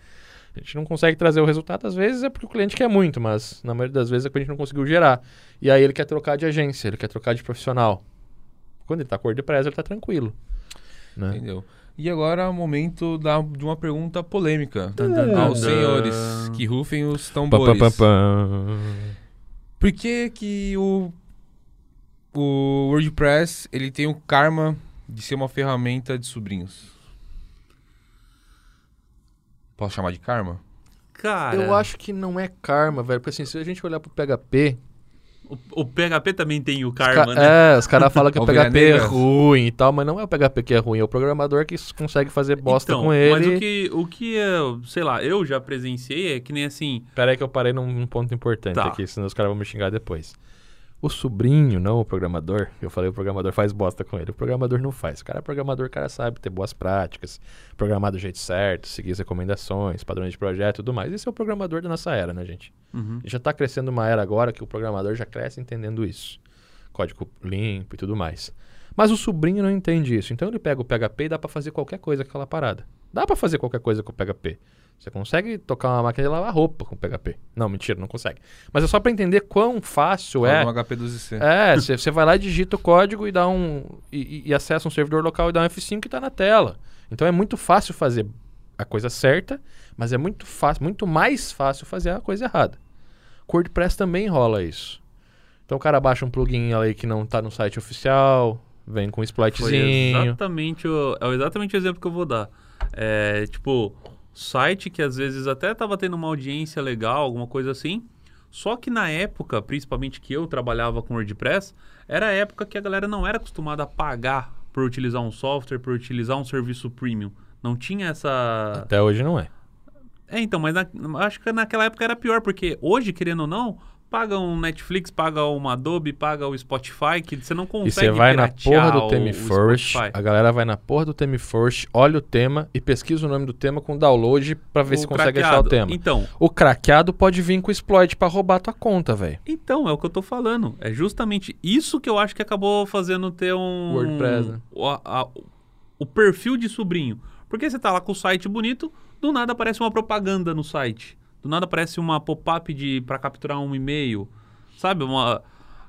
A gente não consegue trazer o resultado, às vezes é porque o cliente quer muito, mas na maioria das vezes é porque a gente não conseguiu gerar. E aí ele quer trocar de agência, ele quer trocar de profissional. Quando ele tá com WordPress, ele tá tranquilo. Né? Entendeu? E agora é o momento da, de uma pergunta polêmica tan, aos senhores que rufem os tambores. pam, pam, pam. Por que que o, o WordPress ele tem o karma de ser uma ferramenta de sobrinhos? Posso chamar de karma? Cara, Eu acho que não é karma, velho. Porque assim, se a gente olhar pro PHP. O, o PHP também tem o karma, ca- né? É, os caras falam que o PHP é ruim e tal, mas não é o PHP que é ruim, é o programador que consegue fazer bosta então, com ele. Mas o que, o que eu, sei lá, eu já presenciei é que nem assim. Pera aí que eu parei num, num ponto importante Tá. aqui, senão os caras vão me xingar depois. O sobrinho, não o programador, eu falei o programador faz bosta com ele. O programador não faz. O cara é programador, o cara sabe ter boas práticas, programar do jeito certo, seguir as recomendações, padrões de projeto e tudo mais. Esse é o programador da nossa era, né, gente? Uhum. Já tá crescendo uma era agora que o programador já cresce entendendo isso. Código limpo e tudo mais. Mas o sobrinho não entende isso. Então ele pega o PHP e dá pra fazer qualquer coisa com aquela parada. Dá pra fazer qualquer coisa com o PHP. Você consegue tocar uma máquina de lavar roupa com o PHP. Não, mentira, não consegue. Mas é só pra entender quão fácil é. No HP12C. É, você vai lá, digita o código e dá um. E, e- acessa um servidor local e dá um F5 que tá na tela. Então é muito fácil fazer a coisa certa, mas é muito fácil, muito mais fácil fazer a coisa errada. WordPress também rola isso. Então o cara baixa um plugin aí que não tá no site oficial, vem com um Foi exploitzinho. exatamente o, é exatamente o exemplo que eu vou dar. É, tipo, site que às vezes até tava tendo uma audiência legal, alguma coisa assim. Só que na época, principalmente que eu trabalhava com WordPress, era a época que a galera não era acostumada a pagar por utilizar um software, por utilizar um serviço premium. Não tinha essa. Até hoje não é. É, então, mas na- acho que naquela época era pior, porque hoje, querendo ou não, paga um Netflix, paga uma Adobe, paga o Spotify, que você não consegue E você vai na porra do o First, a galera vai na porra do Theme First, olha o tema e pesquisa o nome do tema com download pra ver O se consegue achar o craqueado. tema. Então, O craqueado pode vir com exploit pra roubar tua conta, velho. então, é o que eu tô falando. É justamente isso que eu acho que acabou fazendo ter um... WordPress, né? o, a- o perfil de sobrinho. Porque você tá lá com o site bonito, do nada aparece uma propaganda no site. Do nada aparece uma pop-up de para capturar um e-mail. Sabe? Uma...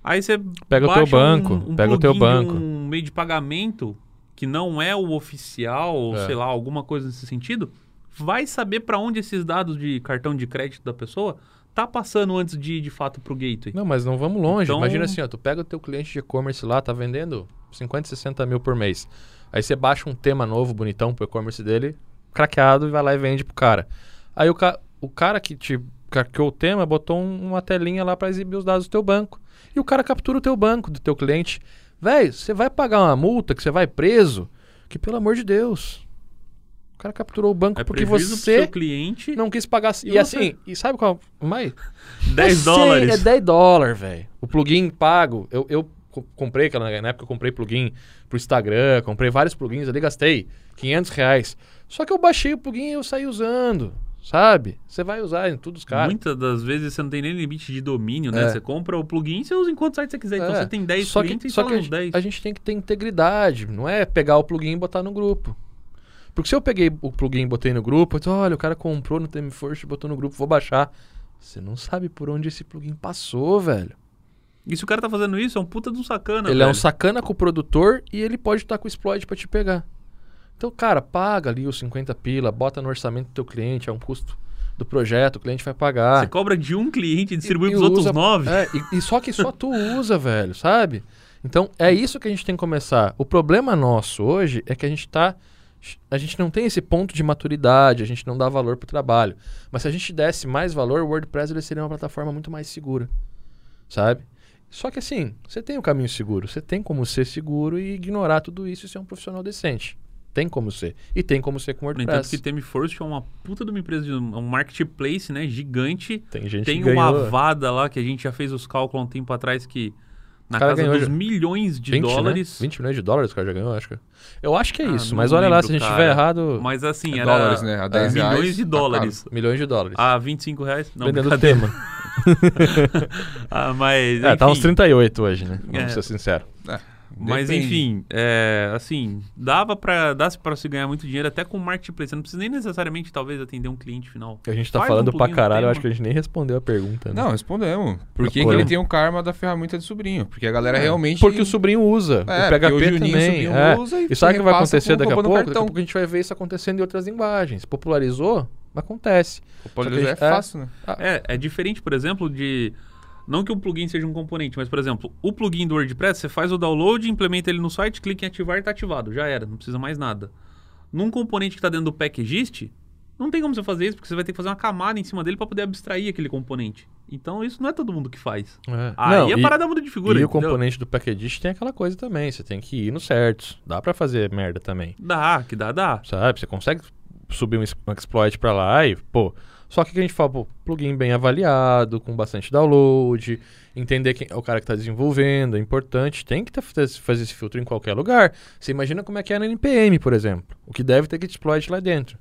Aí você Pega o teu banco, um, um pega o teu banco. um meio de pagamento que não é o oficial, ou É. sei lá, alguma coisa nesse sentido. Vai saber para onde esses dados de cartão de crédito da pessoa tá passando antes de ir de fato pro gateway. Não, mas não vamos longe. Então- Imagina assim, ó, tu pega o teu cliente de e-commerce lá, tá vendendo 50, 60 mil por mês. Aí você baixa um tema novo, bonitão, pro e-commerce dele, craqueado, e vai lá e vende pro cara. Aí o, ca o cara que te craqueou o tema botou um- uma telinha lá pra exibir os dados do teu banco. E o cara captura o teu banco, do teu cliente. Véi, você vai pagar uma multa, que você vai preso, que pelo amor de Deus. O cara capturou o banco É porque você cliente não quis pagar. E E, assim, e sabe qual? Mais, 10 eu sei, dólares. É 10 dólares, velho. O plugin pago. Eu, eu co- comprei, aquela- na época eu comprei plugin pro Instagram, comprei vários plugins ali, gastei 500 reais. Só que eu baixei o plugin e eu saí usando, sabe? Você vai usar em todos os caras. Muitas das vezes você não tem nem limite de domínio, né? É. Você compra o plugin e você usa em quantos sites você quiser. Então É. você tem 10 só clientes que, e só que a, uns gente- 10. a gente tem que ter integridade, não é pegar o plugin e botar no grupo. Porque se eu peguei o plugin e botei no grupo, eu disse, olha, o cara comprou no Theme First, botou no grupo, vou baixar. Você não sabe por onde esse plugin passou, velho. E se o cara tá fazendo isso, é um puta de um sacana, Ele é um velho. sacana com o produtor e ele pode estar com o exploit pra te pegar. Então, cara, paga ali os 50 pila, bota no orçamento do teu cliente, é um custo do projeto, o cliente vai pagar. Você cobra de um cliente e distribui pros e outros nove. É, e, e só que só tu usa, velho, sabe? Então, é isso que a gente tem que começar. O problema nosso hoje é que a gente tá. A gente não tem esse ponto de maturidade, a gente não dá valor pro trabalho. Mas se a gente desse mais valor, o WordPress ele seria uma plataforma muito mais segura. Sabe? Só que assim, você tem o caminho seguro, você tem como ser seguro e ignorar tudo isso e ser um profissional decente. Tem como ser. E tem como ser com No entanto, WordPress. que Temi First é uma puta de uma empresa, de um marketplace, né? Gigante. Tem gente Tem que uma ganhou Avada lá, que a gente já fez os cálculos há um tempo atrás, que na casa ganhou dos já. milhões de 20, né? dólares. 20 milhões de dólares o cara já ganhou, acho que. Eu acho que é Ah, isso, mas olha lá, se a lembro, gente cara. estiver errado, Mas assim, É era dólares, né? A 10 reais, milhões de tá dólares. milhões de dólares. A 25 reais? Não, vendendo brincadeira. tema. Ah, mas. É, tá uns enfim. 38 hoje, né? Vamos É. ser sinceros. Mas Depende. enfim, é, assim, dava pra, dá pra se ganhar muito dinheiro até com marketplace. Você não precisa nem necessariamente, talvez, atender um cliente final. A gente tá Faz um falando pra plugin no caralho, eu acho que a gente nem respondeu a pergunta. Né? Não, respondemos. Por que, que ele tem um karma da ferramenta de sobrinho? Porque a galera realmente. Porque o sobrinho usa. É, o PHP o Juninho, também. sobrinho, é. usa e E sabe o que vai acontecer daqui a pouco? Daqui a cartão. pouco a gente vai ver isso acontecendo em outras linguagens. Popularizou, acontece. Popularizar Só é gente- fácil, né? É, é diferente, por exemplo, de. Não que um plugin seja um componente, mas, por exemplo, o plugin do WordPress, você faz o download, implementa ele no site, clica em ativar e tá ativado. Já era, não precisa mais nada. Num componente que está dentro do packagist, não tem como você fazer isso, porque você vai ter que fazer uma camada em cima dele para poder abstrair aquele componente. Então, isso não é todo mundo que faz. É. Aí Não, a e- parada muda de figura. E o entendeu? componente do packagist tem aquela coisa também. Você tem que ir nos certos. Dá pra fazer merda também. Dá, que dá, dá. Sabe? Você consegue subir um, exploit pra lá e, pô. Só que a gente fala, pô, plugin bem avaliado, com bastante download, entender quem é o cara que tá desenvolvendo, é importante. Tem que ter- fazer esse filtro em qualquer lugar. Você imagina como é que é na NPM, por exemplo. O que deve ter que exploit lá dentro.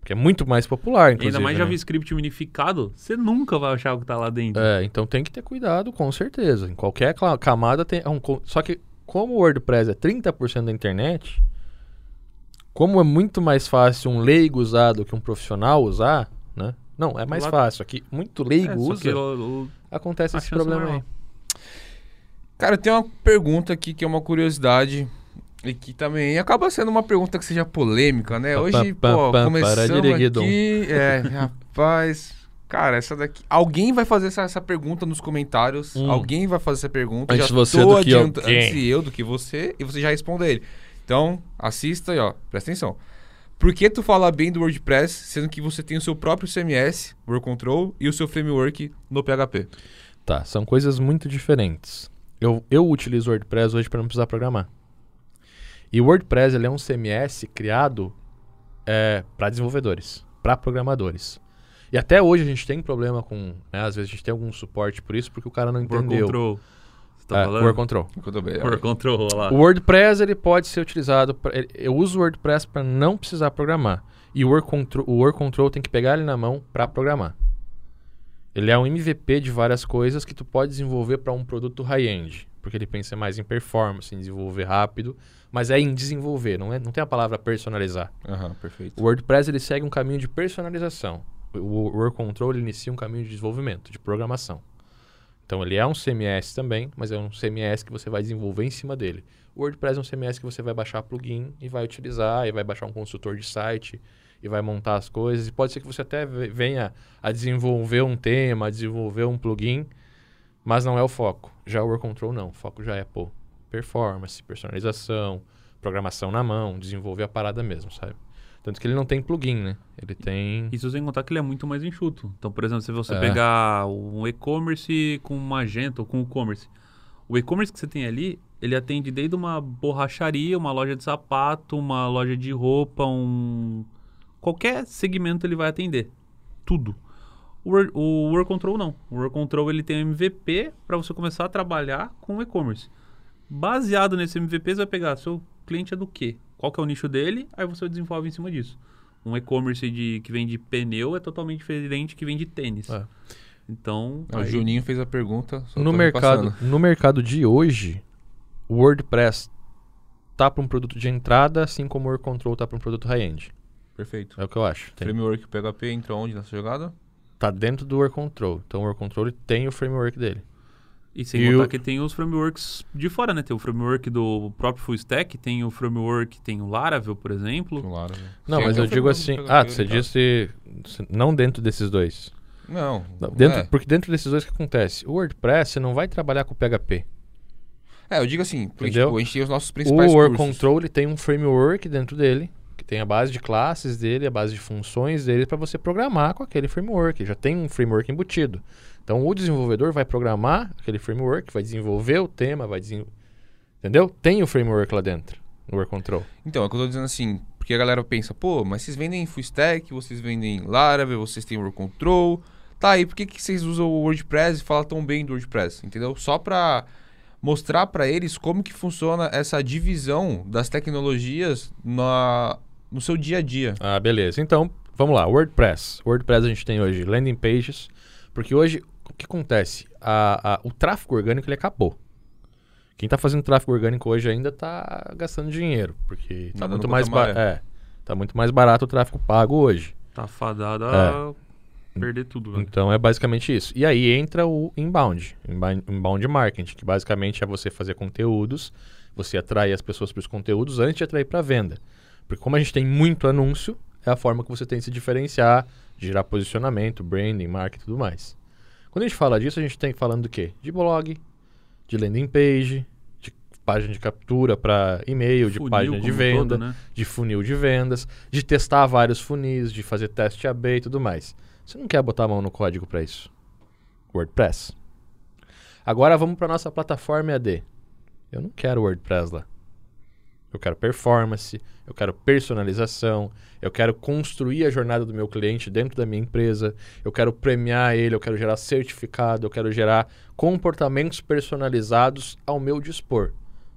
Porque é muito mais popular, E inclusive. ainda mais né? JavaScript unificado, você nunca vai achar o que tá lá dentro. É, então tem que ter cuidado, com certeza. Em qualquer camada tem. é um só que, como o WordPress é 30% da internet, como é muito mais fácil um leigo usar do que um profissional usar? Não, é mais Lá- fácil. Aqui, muito leigo É, só usa, que o- o- acontece a esse problema maior. aí. Cara, tem uma pergunta aqui que é uma curiosidade. E que também acaba sendo uma pergunta que seja polêmica, né? Hoje, pá, pô, pá, para começamos aqui... É, rapaz... Cara, essa daqui... Alguém vai fazer essa, essa pergunta nos comentários. Hum. Alguém vai fazer essa pergunta. Antes já você tô do que adianta- alguém. Antes eu do que você. E você já responde ele. Então, assista aí, ó. Presta atenção. Por que tu fala bem do WordPress, sendo que você tem o seu próprio CMS, Word Control, e o seu framework no PHP? Tá, são coisas muito diferentes. Eu, eu utilizo o WordPress hoje para não precisar programar. E o WordPress ele é um CMS criado para desenvolvedores, para programadores. E até hoje a gente tem problema com. né, às vezes a gente tem algum suporte por isso, porque o cara não Word entendeu. Control. Tá É, falando? Word Control. Control, olha lá. O WordPress ele pode ser utilizado. Pra, eu uso o WordPress para não precisar programar. E o Word, Control, o Word Control tem que pegar ele na mão para programar. Ele é um MVP de várias coisas que tu pode desenvolver para um produto high-end. Porque ele pensa mais em performance, em desenvolver rápido. Mas é em desenvolver, não, é, não tem a palavra personalizar. Aham, perfeito. O WordPress ele segue um caminho de personalização. O o Word Control ele inicia um caminho de desenvolvimento, de programação. Então ele é um CMS também, mas é um CMS que você vai desenvolver em cima dele. O WordPress é um CMS que você vai baixar plugin e vai utilizar, e vai baixar um consultor de site e vai montar as coisas. E pode ser que você até ve- venha a desenvolver um tema, a desenvolver um plugin, mas não é o foco. Já o Word Control não. O foco já é pô, performance, personalização, programação na mão, desenvolver a parada mesmo, sabe? Tanto que ele não tem plugin, né? Ele tem. Isso sem contar que ele é muito mais enxuto. Então, por exemplo, se você É. pegar um e-commerce com Magento ou com o e-commerce, o e-commerce que você tem ali, ele atende desde uma borracharia, uma loja de sapato, uma loja de roupa, um... Qualquer segmento ele vai atender. Tudo. O o Word Control não. O Word Control ele tem um MVP para você começar a trabalhar com o e-commerce. Baseado nesse MVP, você vai pegar seu cliente é do quê? Qual que é o nicho dele? Aí você desenvolve em cima disso. Um e-commerce de, que vende pneu é totalmente diferente que vende tênis. É. Então, O aí- Juninho fez a pergunta. só No mercado, no mercado de hoje, o WordPress tá para um produto de entrada, assim como o Word Control tá para um produto high-end. Perfeito. É o que eu acho. Tem- Framework PHP entra onde nessa jogada? tá dentro do Word Control. Então o Word Control ele tem o framework dele. E sem E contar o- que tem os frameworks de fora, né? Tem o framework do próprio Full Stack, tem o framework, tem o Laravel, por exemplo. Claro. né? Não, Sim, mas eu o digo assim. Ah, você tá. disse se- não dentro desses dois. Não. Não, dentro, é. Porque dentro desses dois o que acontece? O WordPress você não vai trabalhar com PHP. É, eu digo assim, porque tipo, a gente tem os nossos O principais Word cursos. Control ele tem um framework dentro dele, que tem a base de classes dele, a base de funções dele para você programar com aquele framework. Já tem um framework embutido. Então o desenvolvedor vai programar aquele framework, vai desenvolver o tema, vai desenvolver. Entendeu? Tem o framework lá dentro, no Word Control. Então, é o que eu tô dizendo assim, porque a galera pensa, pô, mas vocês vendem Full Stack, vocês vendem Laravel, vocês têm Word Control. Tá, e por que, que vocês usam o WordPress e falam tão bem do WordPress? Entendeu? Só pra mostrar pra eles como que funciona essa divisão das tecnologias na, no seu dia a dia. Ah, beleza. Então, vamos lá. WordPress. WordPress a gente tem hoje landing pages, porque hoje o que acontece? A- a- o tráfego orgânico ele acabou. Quem tá fazendo tráfego orgânico hoje ainda tá gastando dinheiro, porque tá Nadando muito mais é, tá muito mais barato o tráfego pago hoje. Tá fadado a perder tudo, velho. Então é basicamente isso. E aí entra o inbound, inbound, marketing, que basicamente é você fazer conteúdos, você atrair as pessoas para os conteúdos antes de atrair para venda. Porque como a gente tem muito anúncio, é a forma que você tem de se diferenciar, gerar posicionamento, branding, marketing e tudo mais. Quando a gente fala disso, a gente tem falando do quê? De blog, de landing page, de página de captura para e-mail, de Funil página de venda, todo, né? de funil de vendas, de testar vários funis, de fazer teste AB e tudo mais. Você não quer botar a mão no código para isso? WordPress. Agora vamos para nossa plataforma EAD. Eu não quero WordPress lá. Eu quero performance, eu quero personalização, eu quero construir a jornada do meu cliente dentro da minha empresa, eu quero premiar ele, eu quero gerar certificado, eu quero gerar comportamentos personalizados ao meu dispor.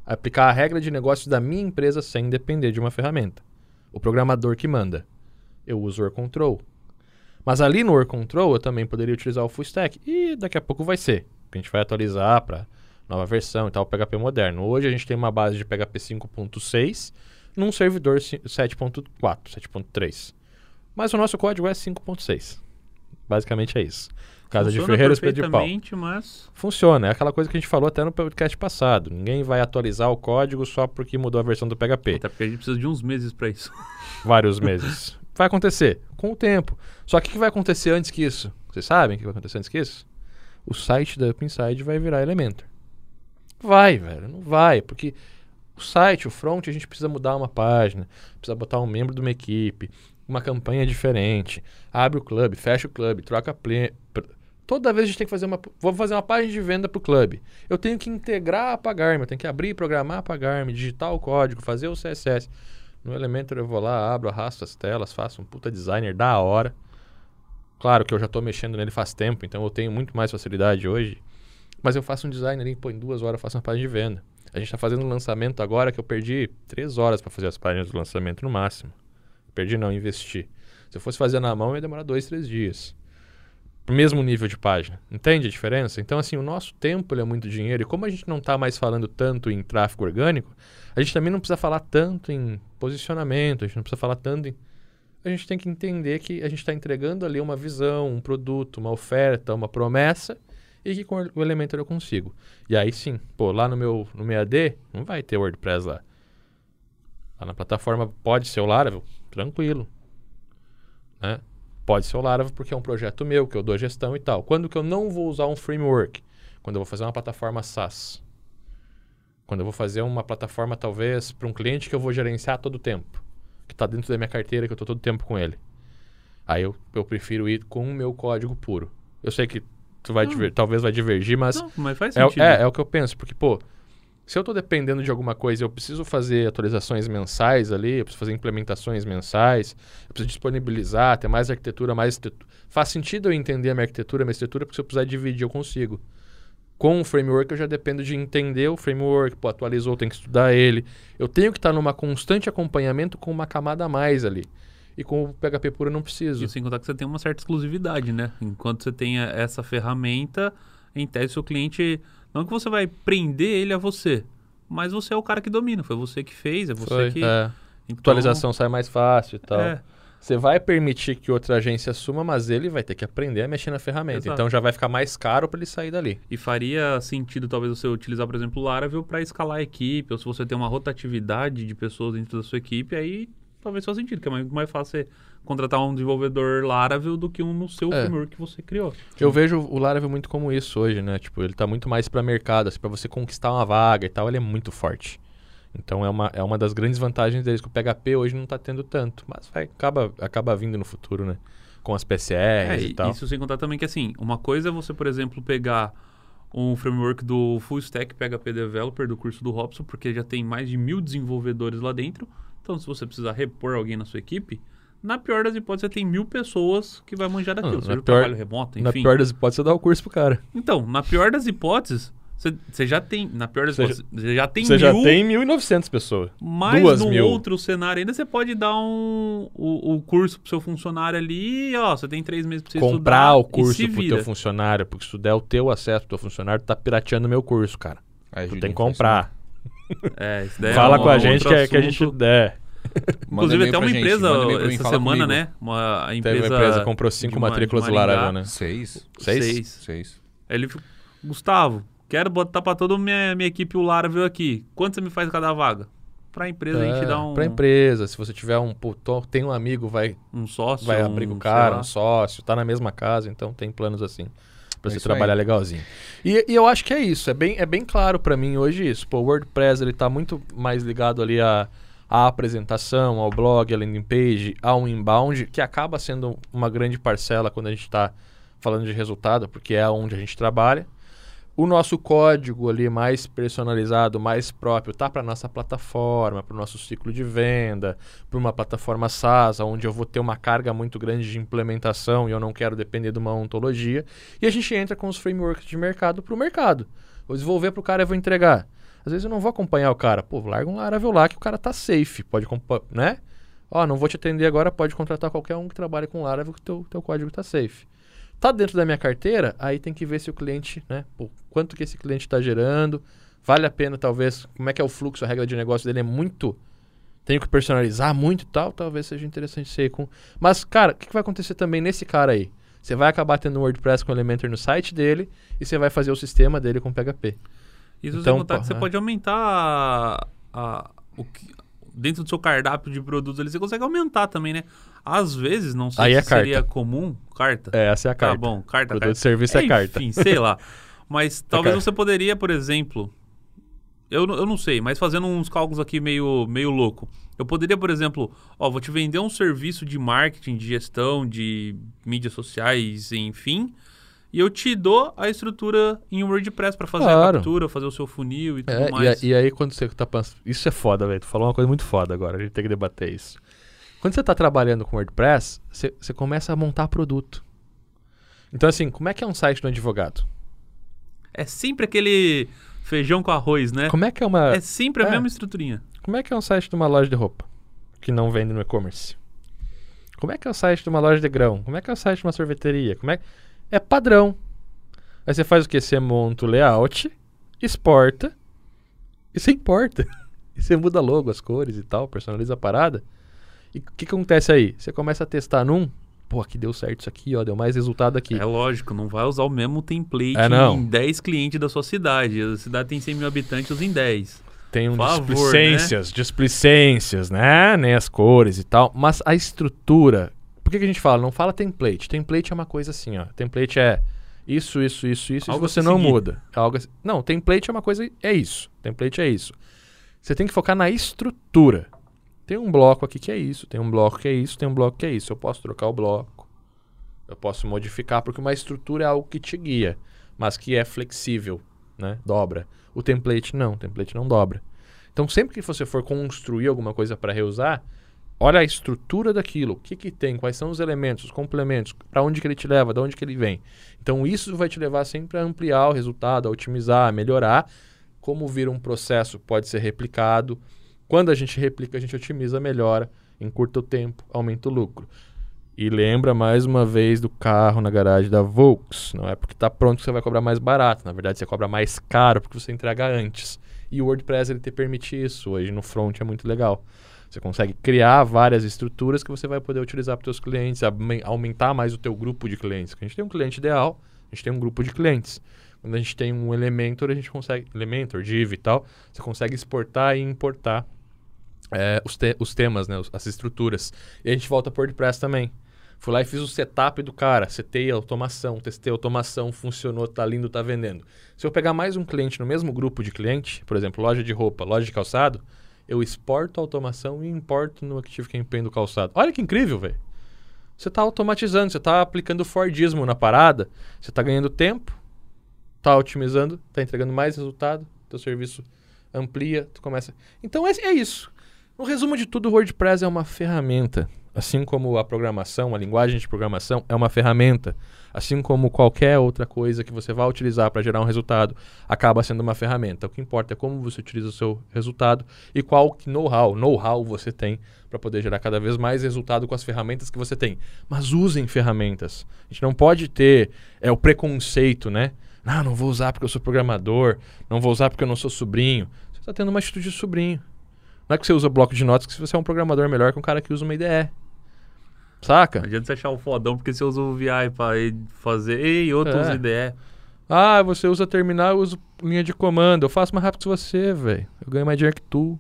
Aplicar a regra de negócio da minha empresa sem depender de uma ferramenta. O programador que manda. Eu uso o Work Control. Mas ali no Work Control eu também poderia utilizar o Full Stack. E daqui a pouco vai ser. A gente vai atualizar para nova versão e tal, PHP moderno. Hoje a gente tem uma base de PHP 5.6 num servidor ci- 7.4, 7.3. Mas o nosso código é 5.6. Basicamente é isso. Casa de Funciona Ferreiros, Pedro de Pau. mas Funciona, é aquela coisa que a gente falou até no podcast passado. Ninguém vai atualizar o código só porque mudou a versão do PHP. até porque a gente precisa de uns meses pra isso. Vários meses. Vai acontecer com o tempo. Só que o que vai acontecer antes que isso? Vocês sabem o que vai acontecer antes que isso? O site da UpInside vai virar Elementor. Vai, velho, não vai, porque o site, o front, a gente precisa mudar uma página, precisa botar um membro de uma equipe, uma campanha diferente, abre o clube, fecha o clube, troca pr- Toda vez a gente tem que fazer uma. Vou fazer uma página de venda para o clube. Eu tenho que integrar a Pagarme, eu tenho que abrir, programar a Pagarme, digitar o código, fazer o CSS. No Elementor eu vou lá, abro, arrasto as telas, faço um puta designer da hora. Claro que eu já estou mexendo nele faz tempo, então eu tenho muito mais facilidade hoje. Mas eu faço um design ali, pô, em duas horas eu faço uma página de venda. A gente está fazendo um lançamento agora que eu perdi três horas para fazer as páginas do lançamento no máximo. Perdi não, investi. Se eu fosse fazer na mão, ia demorar dois, três dias. Mesmo nível de página. Entende a diferença? Então, assim, o nosso tempo é muito dinheiro. E como a gente não está mais falando tanto em tráfego orgânico, a gente também não precisa falar tanto em posicionamento, a gente não precisa falar tanto em. A gente tem que entender que a gente está entregando ali uma visão, um produto, uma oferta, uma promessa, e que com o Elementor eu consigo. E aí sim, pô, lá no meu, no meu AD, não vai ter WordPress lá. Lá na plataforma pode ser o Laravel, tranquilo. Né? Pode ser o Laravel porque é um projeto meu, que eu dou gestão e tal. Quando que eu não vou usar um framework? Quando eu vou fazer uma plataforma SaaS. Quando eu vou fazer uma plataforma, talvez, para um cliente que eu vou gerenciar todo o tempo. Que está dentro da minha carteira, que eu estou todo o tempo com ele. Aí eu, eu prefiro ir com o meu código puro. Eu sei que tu vai diver- talvez vai divergir, mas Não, mas faz é, o- sentido. é, é o que eu penso, porque, pô, se eu tô dependendo de alguma coisa, eu preciso fazer atualizações mensais ali, eu preciso fazer implementações mensais, eu preciso disponibilizar, ter mais arquitetura, mais. Faz sentido eu entender a minha arquitetura, a minha arquitetura, porque se eu precisar dividir, eu consigo. Com o framework, eu já dependo de entender o framework, pô, atualizou, eu tenho que estudar ele. Eu tenho que estar numa constante acompanhamento com uma camada a mais ali. E com o PHP puro eu não preciso. E sem contar que você tem uma certa exclusividade, né? Enquanto você tenha essa ferramenta, em tese, seu cliente. Não que você vai prender ele a você, mas você é o cara que domina. Foi você que fez, é você Foi, que. é. Então, Atualização sai mais fácil e tal. É, Você vai permitir que outra agência assuma, mas ele vai ter que aprender a mexer na ferramenta. Exato. Então já vai ficar mais caro para ele sair dali. E faria sentido, talvez, você utilizar, por exemplo, o Laravel para escalar a equipe, ou se você tem uma rotatividade de pessoas dentro da sua equipe, aí talvez faça sentido, que é mais, mais fácil você contratar um desenvolvedor Laravel do que um no seu É. framework que você criou. Eu vejo o Laravel muito como isso hoje, né? Tipo, ele tá muito mais para mercado, assim, para você conquistar uma vaga e tal, ele é muito forte. Então é uma, é uma das grandes vantagens deles que o PHP hoje não tá tendo tanto, mas vai acaba acaba vindo no futuro, né? Com as PCRs É, e e tal. isso sem contar também que, assim, uma coisa é você, por exemplo, pegar um framework do Full Stack PHP Developer do curso do Robson, porque já tem mais de mil desenvolvedores lá dentro. Então, se você precisar repor alguém na sua equipe, na pior das hipóteses, você tem mil pessoas que vai manjar daquilo, Ah, seja na pior- trabalho remoto, Na enfim. pior das hipóteses, você dá o curso pro cara. Então, na pior das hipóteses, você já tem, na pior das Você hipóteses, você já tem você mil, já tem 1.900 pessoas. mas duas no mil. outro cenário ainda você pode dar um, o, o curso pro seu funcionário ali, e, ó, você tem três meses pra você estudar Comprar o curso pro teu funcionário, porque se tu der o teu acesso pro teu funcionário, tu tá pirateando meu curso, cara. Aí, Tu tem que comprar. É, isso daí é Fala um com a gente que, é- que a gente der. Manda Inclusive, até uma gente, empresa essa semana, comigo. né? Uma a Teve empresa. uma empresa que comprou cinco matrículas de do. Laravel, né? Seis? Seis? Seis. Seis. Aí Ele, falou, Gustavo, quero botar pra toda a minha, minha equipe o Laravel aqui. Quanto você me faz cada vaga? Pra empresa a gente É, dá um, Pra empresa, se você tiver um... tem um amigo, vai, um sócio. vai um, abrir com o cara, um sócio, tá na mesma casa, então tem planos assim. Pra É você trabalhar aí. legalzinho. E, e eu acho que é isso, é bem, é bem claro pra mim hoje isso. Pô, o WordPress ele tá muito mais ligado ali a à apresentação, ao blog, à landing page, ao inbound, que acaba sendo uma grande parcela quando a gente está falando de resultado, porque é onde a gente trabalha. O nosso código ali mais personalizado, mais próprio, tá para nossa plataforma, para o nosso ciclo de venda, para uma plataforma SaaS, onde eu vou ter uma carga muito grande de implementação e eu não quero depender de uma ontologia. E a gente entra com os frameworks de mercado para o mercado. Vou desenvolver para o cara e vou entregar. Às vezes eu não vou acompanhar o cara. Pô, larga um Laravel lá que o cara tá safe. Pode, né? Ó, não vou te atender agora, pode contratar qualquer um que trabalhe com Laravel que teu, teu código tá safe. Tá dentro da minha carteira, aí tem que ver se o cliente, né? Pô, quanto que esse cliente está gerando. Vale a pena, talvez, como é que é o fluxo, a regra de negócio dele é muito... Tenho que personalizar muito e tal, talvez seja interessante ser com... Mas, cara, o que, que vai acontecer também nesse cara aí? Você vai acabar tendo um WordPress com Elementor no site dele e você vai fazer o sistema dele com PHP. Isso Então, sem contar pô, que você é. pode aumentar a- a- o que, dentro do seu cardápio de produtos ali, você consegue aumentar também, né? Às vezes, não sei Aí se é carta. seria comum, carta. É, essa é a Tá carta. bom, carta, Produto carta. de serviço é carta. Enfim, sei lá. Mas talvez carta. você poderia, por exemplo, eu, não- eu não sei, mas fazendo uns cálculos aqui meio, meio louco. Eu poderia, por exemplo, ó, vou te vender um serviço de marketing, de gestão, de mídias sociais, enfim, e eu te dou a estrutura em WordPress para fazer a Claro. captura, fazer o seu funil e tudo É, e, mais. a- e aí quando você tá pensando... Isso é foda, velho. Tu falou uma coisa muito foda agora. A gente tem que debater isso. Quando você tá trabalhando com WordPress, você, você começa a montar produto. Então, assim, como é que é um site do advogado? É sempre aquele feijão com arroz, né? Como é que é uma... É sempre a É. mesma estruturinha. Como é que é um site de uma loja de roupa que não vende no e-commerce? Como é que é o site de uma loja de grão? Como é que é o site de uma sorveteria? Como é... é padrão. Aí você faz o quê? Você monta o layout, exporta e você importa. E você muda logo, as cores e tal, personaliza a parada. E o que, que acontece aí? Você começa a testar num, pô, aqui deu certo isso aqui, ó, deu mais resultado aqui. É lógico, não vai usar o mesmo template É, em 10 clientes da sua cidade. A cidade tem 100 mil habitantes, em 10. Tem um favor, displicências, displicências, né? Nem as cores e tal. Mas a estrutura. Por que, que a gente fala? Não fala template. Template é uma coisa assim, ó. Template é isso, isso, isso, isso. Algo e você não seguir. muda. É algo assim. Não, template é uma coisa. É isso. Template é isso. Você tem que focar na estrutura. Tem um bloco aqui que é isso, tem um bloco que é isso, tem um bloco que é isso. Eu posso trocar o bloco. Eu posso modificar, porque uma estrutura é algo que te guia, mas que é flexível, né? Dobra. O template não, o template não dobra. Então, sempre que você for construir alguma coisa para reusar, olha a estrutura daquilo, o que, que tem, quais são os elementos, os complementos, para onde que ele te leva, de onde que ele vem. Então, isso vai te levar sempre a ampliar o resultado, a otimizar, a melhorar. Como vira um processo, pode ser replicado. Quando a gente replica, a gente otimiza, melhora, encurta o tempo, aumenta o lucro. E lembra mais uma vez do carro na garagem da Volks. Não é porque está pronto que você vai cobrar mais barato. Na verdade, você cobra mais caro porque você entrega antes. E o WordPress ele te permite isso. Hoje no front é muito legal. Você consegue criar várias estruturas que você vai poder utilizar para os seus clientes, aumen- aumentar mais o teu grupo de clientes. Porque A gente tem um cliente ideal, a gente tem um grupo de clientes. Quando a gente tem um Elementor, a gente consegue Elementor, Div e tal, você consegue exportar e importar é, os, te- os temas, né, as estruturas. E a gente volta para WordPress também. Fui lá e fiz o setup do cara, setei a automação, testei a automação, funcionou, tá lindo, tá vendendo. Se eu pegar mais um cliente no mesmo grupo de cliente, por exemplo, loja de roupa, loja de calçado, eu exporto a automação e importo no Active Campaign do calçado. Olha que incrível, velho. Você está automatizando, você está aplicando Fordismo na parada, você está ganhando tempo, está otimizando, está entregando mais resultado, teu serviço amplia, tu começa. Então é, é isso. No resumo de tudo, o WordPress é uma ferramenta. Assim como a programação, a linguagem de programação é uma ferramenta. Assim como qualquer outra coisa que você vai utilizar para gerar um resultado, acaba sendo uma ferramenta. O que importa é como você utiliza o seu resultado e qual know-how, know-how você tem para poder gerar cada vez mais resultado com as ferramentas que você tem. Mas usem ferramentas. A gente não pode ter é, o preconceito, né? Não, não vou usar porque eu sou programador, não vou usar porque eu não sou sobrinho. Você está tendo uma atitude de sobrinho. Não é que você usa bloco de notas que você é um programador melhor que um cara que usa uma IDE. Saca? Não adianta você achar o fodão porque você usa o VI pra ir fazer. Ei, outro É. usa IDE. Ah, você usa terminal, eu uso linha de comando. Eu faço mais rápido que você, velho. Eu ganho mais dinheiro que tu.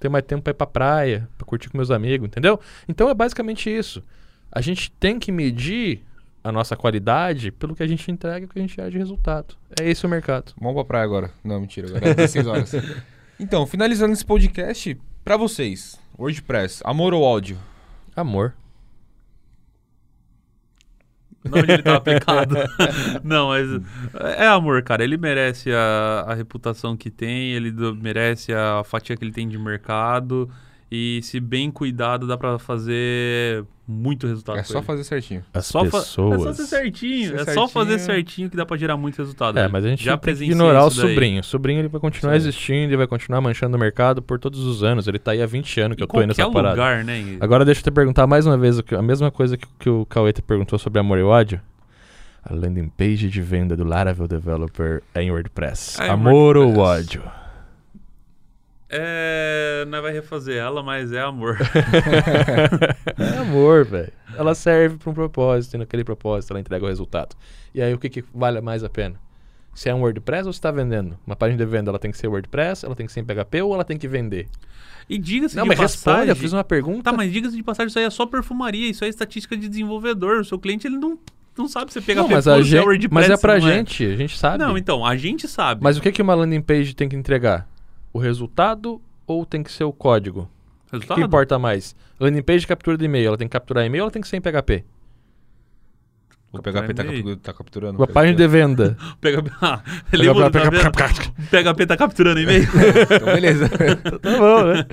Tenho mais tempo pra ir pra praia, pra curtir com meus amigos, entendeu? Então é basicamente isso. A gente tem que medir a nossa qualidade pelo que a gente entrega e o que a gente gera de resultado. É esse o mercado. Vamos pra praia agora. Não, mentira, agora é 16 horas. então, finalizando esse podcast, pra vocês, WordPress, amor ou ódio? Amor. Não onde ele tá aplicado. não, mas é amor, cara. Ele merece a, a reputação que tem, ele do- merece a fatia que ele tem de mercado. E se bem cuidado, dá pra fazer muito resultado. É só ele. fazer certinho. As Só pessoas. É só ser certinho. Ser é só fazer certinho. certinho que dá pra gerar muito resultado. É, mas a gente já tem que ignorar o sobrinho. O sobrinho ele vai continuar Sim. existindo, ele vai continuar manchando o mercado por todos os anos. Ele tá aí há 20 anos que Em eu tô aí nessa qualquer parada. lugar, né? Agora deixa eu te perguntar mais uma vez a mesma coisa que, que o Cauê te perguntou sobre amor e ódio. A landing page de venda do Laravel Developer é em WordPress. É amor ou WordPress. ódio? É. Não vai refazer ela, mas é amor. é amor, velho. Ela serve para um propósito e naquele propósito ela entrega o resultado. E aí o que, que vale mais a pena? Se é um WordPress ou se está vendendo? Uma página de venda ela tem que ser WordPress, ela tem que ser em PHP ou ela tem que vender? E diga-se Não, de mas passagem... responde, eu fiz uma pergunta. Tá, mas diga-se de passagem, isso aí é só perfumaria, isso aí é estatística de desenvolvedor. O seu cliente, ele não, não sabe se pega não, mas, a é gente, WordPress, mas é pra não gente, a gente sabe. Não, então, a gente sabe. Mas o que, que uma landing page tem que entregar? O resultado ou tem que ser o código? O que, Resultado? que importa mais? Landing page captura de e-mail, ela tem que capturar e-mail ou ela tem que ser em PHP? O PHP tá, captu- tá capturando. Uma página de venda. Pega... Ah, lembra do tá vendo? PHP tá capturando e-mail? Então, beleza. tá bom, né?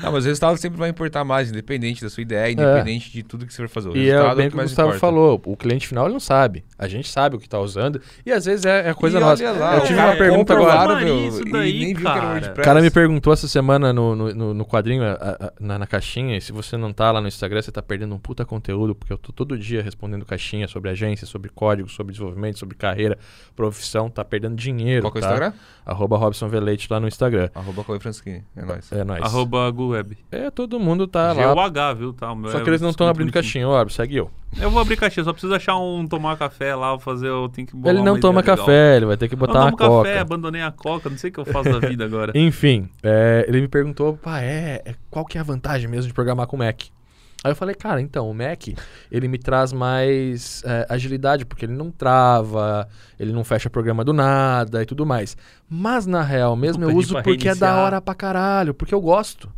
Não, mas o resultado sempre vai importar mais, independente da sua ideia, independente de tudo que você for fazer. O E é bem o o que que o Gustavo importa. falou. O cliente final ele não sabe. A gente sabe o que tá usando. E às vezes é, é coisa E nossa. lá, eu tive cara uma pergunta agora. E daí, nem viu que era cara. WordPress. O cara me perguntou essa semana no, no, no- no quadrinho, a- a- na, na caixinha, e se você não tá lá no Instagram, você tá perdendo um puta conteúdo, porque eu tô todo dia respondendo caixinha sobre agência, sobre código, sobre desenvolvimento, sobre carreira, profissão, tá perdendo dinheiro. Qual que é o tá? Instagram? Arroba Robson Velete lá no Instagram. Arroba Cauê Franschini. É nóis. É nóis. Arroba GoWeb. É, todo mundo tá lá. G-U-H, viu? Tá, o meu Só é que eles não estão abrindo caixinha. Ó, segue eu. Eu vou abrir caixinha, só preciso achar um tomar café lá, fazer o tem que Ele não uma toma legal. café, ele vai ter que botar eu uma não tomo coca. café, abandonei a coca, não sei o que eu faço da vida agora. Enfim, é, ele me perguntou, pá, é, é, qual que é a vantagem mesmo de programar com Mac? Aí eu falei, cara, então, o Mac, ele me traz mais é, agilidade, porque ele não trava, ele não fecha programa do nada e tudo mais. Mas, na real mesmo, eu uso porque é da hora pra caralho, porque eu gosto.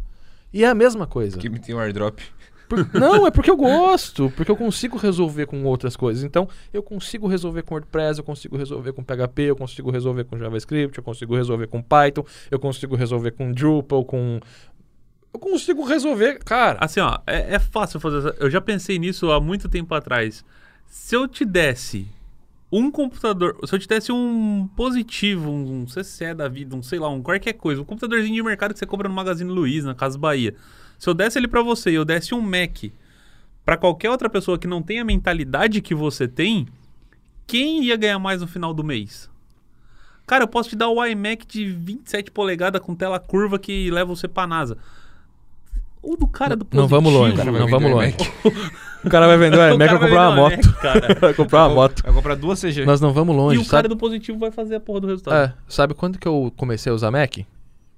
E é a mesma coisa. Que me tem um airdrop. Por- Não, é porque eu gosto, porque eu consigo resolver com outras coisas. Então, eu consigo resolver com WordPress, eu consigo resolver com PHP, eu consigo resolver com JavaScript, eu consigo resolver com Python, eu consigo resolver com Drupal, com. Eu consigo resolver, cara. Assim, ó, é, é fácil fazer. Eu já pensei nisso há muito tempo atrás. Se eu te desse um computador, se eu te desse um positivo, um CCE da vida, um sei lá, um qualquer coisa, um computadorzinho de mercado que você compra no Magazine Luiza, na Casa Bahia. Se eu desse ele pra você e eu desse um Mac pra qualquer outra pessoa que não tenha a mentalidade que você tem, quem ia ganhar mais no final do mês? Cara, eu posso te dar o iMac de 27 polegadas com tela curva que leva você pra NASA. O do cara do Não vamos longe, cara não vamos longe. Mac. O cara vai vender o iMac cara vai comprar uma moto. Mac, cara. vai comprar uma moto. Vai comprar duas CG. Nós não vamos longe, E o sabe? cara do positivo vai fazer a porra do resultado. É, sabe quando que eu comecei a usar Mac?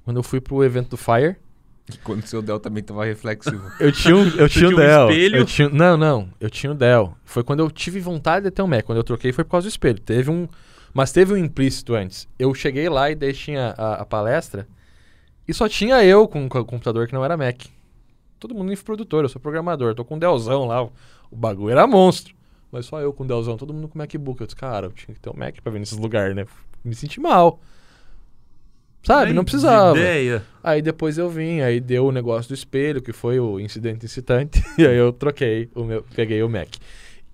Quando eu fui pro evento do Fire. Quando o seu Dell também tava reflexivo. Eu tinha um, eu tinha um um Dell. espelho? Eu tinha, não, não. Eu tinha um Dell. Foi quando eu tive vontade de ter um Mac. Quando eu troquei foi por causa do espelho. Teve um. Mas teve um implícito antes. Eu cheguei lá e daí tinha a, a palestra. E só tinha eu com, com o computador que não era Mac. Todo mundo infoprodutor, eu sou programador. Tô com um Dellzão lá. O, bagulho era monstro. Mas só eu com o Dellzão, todo mundo com MacBook. Eu disse, cara, eu tinha que ter um Mac pra vir nesses lugares, né? Me senti mal. Sabe? Nem não precisava. Ideia. Aí depois eu vim, aí deu o negócio do espelho, que foi o incidente incitante, e aí eu troquei, o meu, peguei o Mac.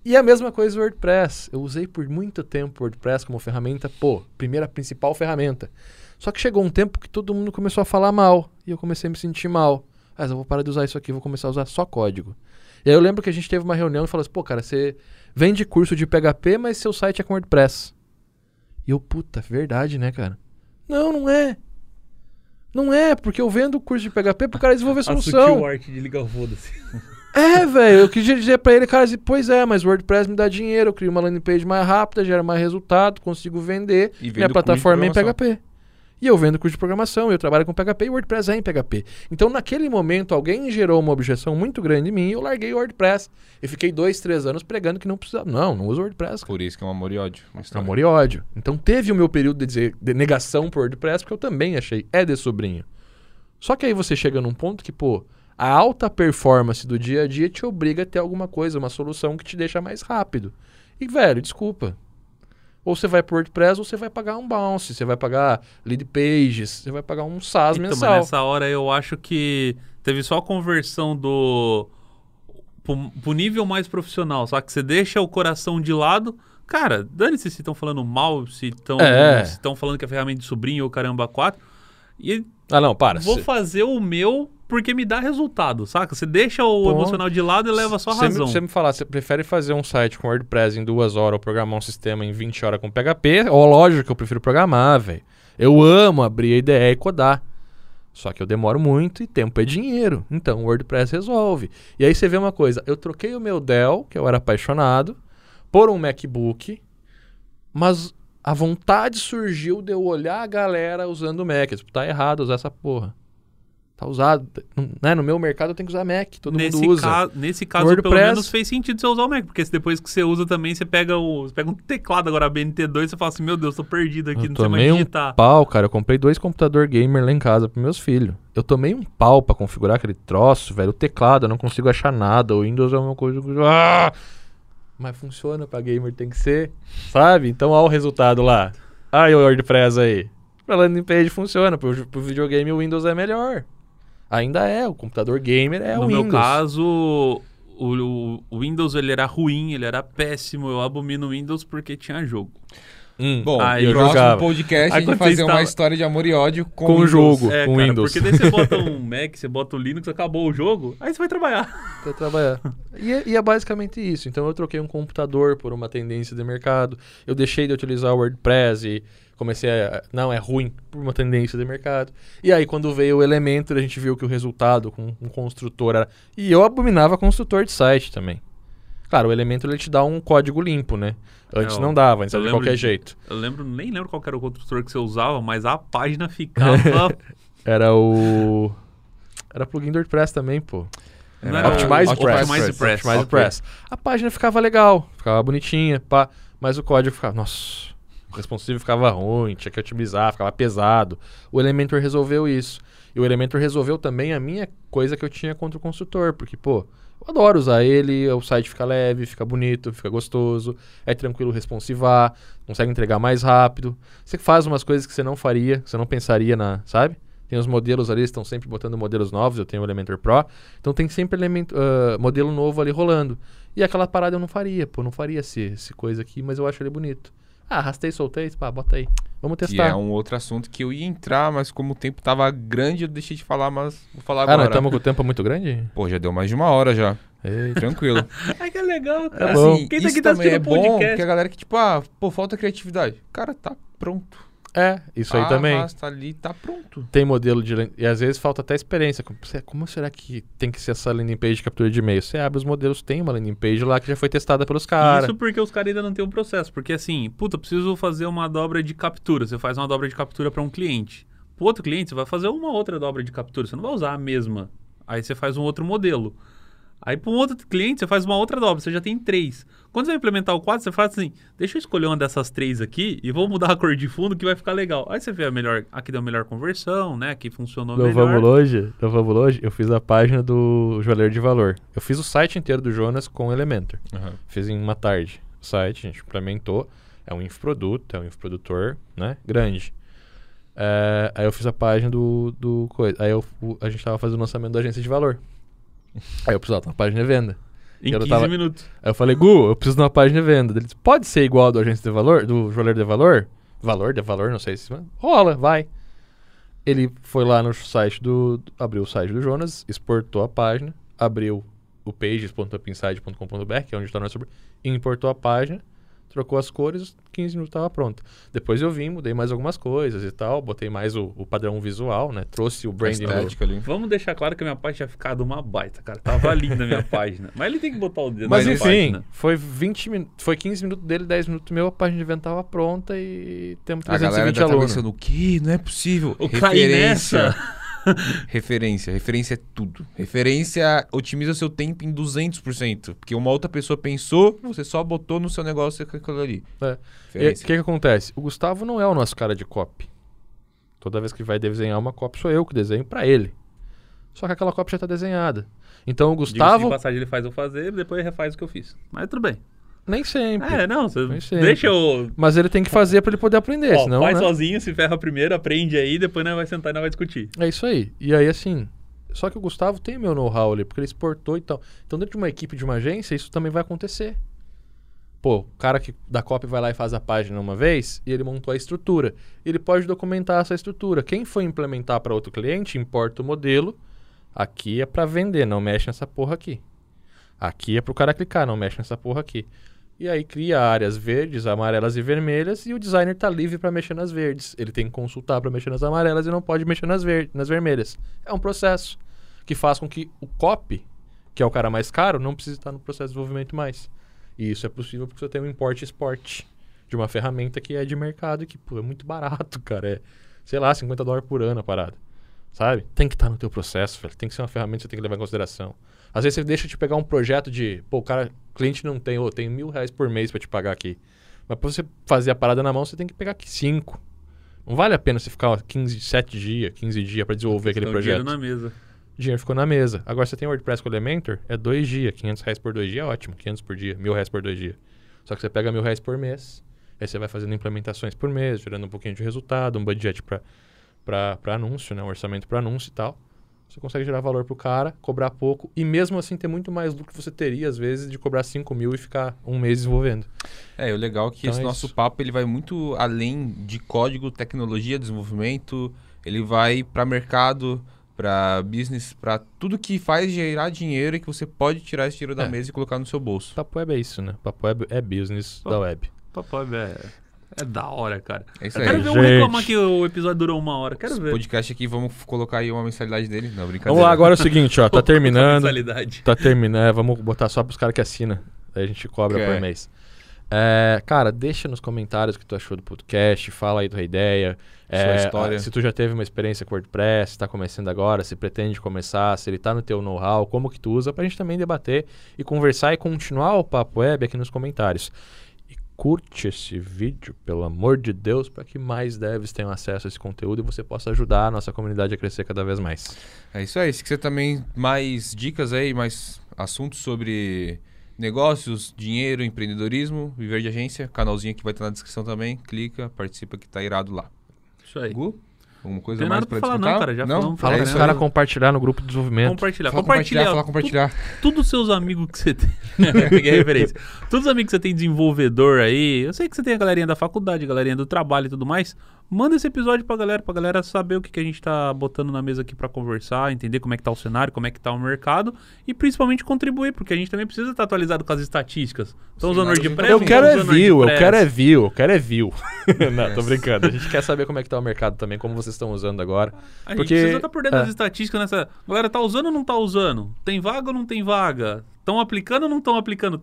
E a mesma coisa o WordPress. Eu usei por muito tempo o WordPress como ferramenta, pô, primeira principal ferramenta. Só que chegou um tempo que todo mundo começou a falar mal, e eu comecei a me sentir mal. Ah, eu vou parar de usar isso aqui, vou começar a usar só código. E aí eu lembro que a gente teve uma reunião e falou assim, pô, cara, você vende curso de PHP, mas seu site é com WordPress. E eu, puta, verdade, né, cara? Não, não é. Não é, porque eu vendo curso de PHP pro cara desenvolver solução. arte de ligar o foda-se. É, velho, eu quis dizer pra ele, cara, assim, pois é, mas WordPress me dá dinheiro, eu crio uma landing page mais rápida, gera mais resultado, consigo vender, E minha plataforma é em. PHP. E eu vendo curso de programação, eu trabalho com PHP e WordPress é em PHP. Então, naquele momento, alguém gerou uma objeção muito grande em mim e eu larguei o WordPress. E fiquei dois, três anos pregando que não precisava. Não, não uso WordPress. Cara. Por isso que é um amor e ódio. uma história. Amor e ódio. Então, teve o meu período de, dizer, de negação por WordPress, porque eu também achei, é de sobrinho. Só que aí você chega num ponto que, pô, a alta performance do dia a dia te obriga a ter alguma coisa, uma solução que te deixa mais rápido. E, velho, desculpa. Ou você vai pro WordPress ou você vai pagar um bounce, você vai pagar lead pages, você vai pagar um SaaS Então, mas mensal. nessa hora eu acho que teve só a conversão do. Pro, pro nível mais profissional, só que você deixa o coração de lado. Cara, dane-se se estão falando mal, se estão É. falando que é ferramenta de sobrinho ou caramba 4. E Ah, não, para. vou Cê- fazer o meu porque me dá resultado, saca? Você deixa o emocional de lado e leva só me- razão. Você me falar, você prefere fazer um site com WordPress em duas horas ou programar um sistema em 20 horas com PHP? Ou lógico que eu prefiro programar, velho. Eu amo abrir a ideia e codar. Só que eu demoro muito e tempo é dinheiro. Então o WordPress resolve. E aí você vê uma coisa, eu troquei o meu Dell, que eu era apaixonado, por um MacBook, mas a vontade surgiu de eu olhar a galera usando o Mac. Tipo, tá errado usar essa porra. Tá usado. Né? No meu mercado eu tenho que usar Mac. Todo nesse, mundo usa. ca- nesse caso, WordPress- pelo menos fez sentido você usar o Mac, porque depois que você usa também, você pega o. Você pega um teclado agora BNT2 você fala assim, meu Deus, tô perdido aqui, Eu não sei mais tomei um digitar. pau, cara. Eu comprei dois computador gamer lá em casa pros meus filhos. Eu tomei um pau pra configurar aquele troço, velho. O teclado, eu não consigo achar nada. O Windows é uma coisa. Ah! Mas funciona pra gamer, tem que ser. Sabe? Então, olha o resultado lá. Aí o WordPress aí. Pra landing page funciona. Pro, pro videogame o Windows é melhor. Ainda é. O computador gamer é no o meu Windows. caso, o, o- o Windows ele era ruim, ele era péssimo. Eu abomino o Windows porque tinha jogo. Hum, Bom, Aí próximo jogava. podcast Aí a gente vai fazer uma instala- história de amor e ódio com, Com o Windows. jogo. É, com cara, Windows. porque daí você bota um Mac, você bota o Linux, acabou o jogo, aí você vai trabalhar. Pra trabalhar. E é, e é basicamente isso. Então eu troquei um computador por uma tendência de mercado. Eu deixei de utilizar o WordPress e comecei a. Não, é ruim por uma tendência de mercado. E aí, quando veio o Elementor, a gente viu que o resultado com um construtor era. E eu abominava construtor de site também. Claro, o Elementor ele te dá um código limpo, né? Antes É, não dava, antes eu era de qualquer de- jeito. Eu lembro, nem lembro qual era o construtor que você usava, mas a página ficava. Era o. Era plugin do WordPress também, pô. Não Era Optimize o Press. Optimize Press. Optimize Ok. Press. A página ficava legal, ficava bonitinha, pá, mas o código ficava, nossa, o responsivo ficava ruim, tinha que otimizar, ficava pesado. O Elementor resolveu isso. E o Elementor resolveu também a minha coisa que eu tinha contra o construtor, porque, pô, eu adoro usar ele, o site fica leve, fica bonito, fica gostoso, é tranquilo responsivar, consegue entregar mais rápido. Você faz umas coisas que você não faria, que você não pensaria na, sabe? Tem os modelos ali, estão sempre botando modelos novos, eu tenho o Elementor Pro, então tem sempre elemento, ah, modelo novo ali rolando. E aquela parada eu não faria, pô, não faria esse, esse coisa aqui, mas eu acho ele bonito. Ah, arrastei, soltei, pá, bota aí. Vamos Que testar. é um outro assunto que eu ia entrar, mas como o tempo tava grande, eu deixei de falar, mas vou falar ah, agora. nós estamos com o tempo muito grande? Pô, já deu mais de uma hora já. Eita. Tranquilo. Ai, que legal, É cara. bom. assim, Quem tá isso aqui tá também é assistindo o bom, podcast? porque a galera que, tipo, ah, pô, falta criatividade. Cara, tá pronto. É, isso aí Ah, também. mas tá ali, tá pronto. Tem modelo de. E às vezes falta até experiência. Como será que tem que ser essa landing page de captura de e-mail? Você abre os modelos, tem uma landing page lá que já foi testada pelos caras. Isso porque os caras ainda não têm um processo. Porque assim, puta, preciso fazer uma dobra de captura. Você faz uma dobra de captura para um cliente. Pro outro cliente, você vai fazer uma outra dobra de captura. Você não vai usar a mesma. Aí você faz um outro modelo. Aí para um outro cliente, você faz uma outra dobra. Você já tem três. Quando você vai implementar o quadro, você faz assim: deixa eu escolher uma dessas três aqui e vou mudar a cor de fundo que vai ficar legal. Aí você vê a melhor. Aqui deu a melhor conversão, né? Aqui funcionou Do melhor. Vamos Longe, do Vamos Longe, eu fiz a página do Joalheiro de Valor. Eu fiz o site inteiro do Jonas com Elementor. Fiz em uma tarde o site, a gente implementou. É um infoproduto, é um infoprodutor, né? Grande. É, aí eu fiz a página do, do coisa. Aí eu, a gente tava fazendo o lançamento da agência de valor. Aí eu precisava de uma página de venda. Em Eu 15 tava- minutos. Aí eu falei, Gu, eu preciso de uma página de venda. Ele disse, pode ser igual do agência de valor, do joalheiro de valor? Valor, de valor, não sei se. Rola, vai. Ele foi lá no site do. abriu o site do Jonas, exportou a página, abriu o pages.upinside.com.br, que é onde está o nosso. importou a página, trocou as cores, 15 minutos estava pronto. Depois eu vim, mudei mais algumas coisas e tal, botei mais o, o padrão visual, né? Trouxe o branding Estética ali. Vamos deixar claro que a minha página tinha ficado uma baita, cara. Tava linda a minha página. Mas ele tem que botar o dedo Mas na enfim, página. foi 20 minutos, foi 15 minutos dele, 10 minutos meu, a página de evento tava pronta e temos A galera 320 tá alunos. pensando, o quê? Não é possível. O cair nessa. referência. Referência é tudo. Referência otimiza seu tempo em 200%. Porque uma outra pessoa pensou, você só botou no seu negócio aquilo ali. É. O que, que acontece? O Gustavo não é o nosso cara de copy. Toda vez que vai desenhar uma copy, sou eu que desenho pra ele. Só que aquela copy já tá desenhada. Então o Gustavo. de passagem ele faz eu fazer, depois ele refaz o que eu fiz. Mas tudo bem. Nem sempre. É, não, você sempre. deixa eu. Mas ele tem que fazer pra ele poder aprender, Ó, senão. faz né? sozinho, se ferra primeiro, aprende aí, depois nós vai sentar e nós vai discutir. É isso aí. E aí, assim. Só que o Gustavo tem meu know-how ali, porque ele exportou e tal. Então, dentro de uma equipe de uma agência, isso também vai acontecer. Pô, o cara que da copy vai lá e faz a página uma vez e ele montou a estrutura. Ele pode documentar essa estrutura. Quem for implementar para outro cliente, importa o modelo. Aqui é para vender, não mexe nessa porra aqui. Aqui é pro cara clicar, não mexe nessa porra aqui. E aí cria áreas verdes, amarelas e vermelhas e o designer tá livre para mexer nas verdes. Ele tem que consultar para mexer nas amarelas e não pode mexer nas, ver nas vermelhas. É um processo que faz com que o copy, que é o cara mais caro, não precise estar no processo de desenvolvimento mais. E isso é possível porque você tem um import export de uma ferramenta que é de mercado e que pô, é muito barato, cara. É, sei lá, 50 dólares por ano a parada. Sabe? Tem que estar no teu processo, velho. Tem que ser uma ferramenta que você tem que levar em consideração. Às vezes você deixa de pegar um projeto de, pô, o cara, o cliente não tem, ô, tem mil reais por mês pra te pagar aqui. Mas pra você fazer a parada na mão, você tem que pegar aqui cinco. Não vale a pena você ficar ó, 15, 7 dias, 15 dias pra desenvolver aquele Então, dinheiro projeto. na mesa. Dinheiro ficou na mesa. Agora você tem WordPress com Elementor, é dois dias. 500 reais por dois dias é ótimo. 500 por dia, mil reais por dois dias. Só que você pega mil reais por mês, aí você vai fazendo implementações por mês, gerando um pouquinho de resultado, um budget para anúncio, né? um orçamento para anúncio e tal. Você consegue gerar valor pro cara, cobrar pouco e mesmo assim ter muito mais lucro que você teria, às vezes, de cobrar 5 mil e ficar um mês desenvolvendo. É, o legal é que Então esse é nosso isso. papo ele vai muito além de código, tecnologia, desenvolvimento. Ele vai para mercado, para business, para tudo que faz gerar dinheiro e que você pode tirar esse dinheiro da É. mesa e colocar no seu bolso. Papo Web é isso, né? Papo Web é business da web. Papai, é, é da hora, cara. É isso Eu aí. quero ver um Gente. reclamar que o episódio durou uma hora. Quero Esse ver. podcast aqui, vamos colocar aí uma mensalidade dele. Não, brincadeira. Vamos lá, agora é o seguinte, ó. Tá terminando. Mensalidade. Tá terminando. É, vamos botar só pros caras que assinam. Daí a gente cobra Que por é. mês. É, cara, deixa nos comentários o que tu achou do podcast, fala aí tua ideia. Sua É, história. a- Se tu já teve uma experiência com WordPress, tá começando agora, se pretende começar, se ele tá no teu know-how, como que tu usa, pra gente também debater e conversar e continuar o Papo Web aqui nos comentários. Curte esse vídeo, pelo amor de Deus, para que mais devs tenham acesso a esse conteúdo e você possa ajudar a nossa comunidade a crescer cada vez mais. É isso aí. Se quiser também mais dicas aí, mais assuntos sobre negócios, dinheiro, empreendedorismo, viver de agência, canalzinho que vai estar na descrição também. Clica, participa que tá irado lá. Isso aí. Gu? Alguma coisa Tem mais nada pra falar não, cara, já não? falamos Fala é caras aí. compartilhar no grupo de desenvolvimento. Compartilhar. Fala compartilhar. compartilhar, fala compartilhar. Todos os seus amigos que você tem. Peguei a referência. Todos os amigos que você tem desenvolvedor aí. Eu sei que você tem a galerinha da faculdade, a galerinha do trabalho e tudo mais. Manda esse episódio pra galera, pra galera saber o que, que a gente tá botando na mesa aqui pra conversar, entender como é que tá o cenário, como é que tá o mercado e principalmente contribuir, porque a gente também precisa estar atualizado com as estatísticas. Estão usando WordPress? Eu não quero é view, eu quero é view, eu quero é view. Não, tô brincando. A gente quer saber como é que tá o mercado também, como vocês estão usando agora. A gente Porque- precisa estar por dentro é. das estatísticas nessa. Galera, tá usando ou não tá usando? Tem vaga ou não tem vaga? Estão aplicando ou não estão aplicando?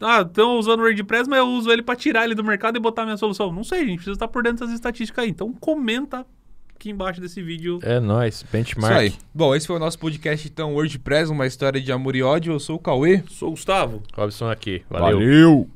Ah, estão usando o WordPress, mas eu uso ele para tirar ele do mercado e botar a minha solução. Não sei, a gente precisa estar por dentro dessas estatísticas aí. Então comenta aqui embaixo desse vídeo. É nóis, Isso benchmark. aí. Bom, esse foi o nosso podcast, então, WordPress, uma história de amor e ódio. Eu sou o Cauê. Sou o Gustavo. Robson aqui. Valeu. Valeu.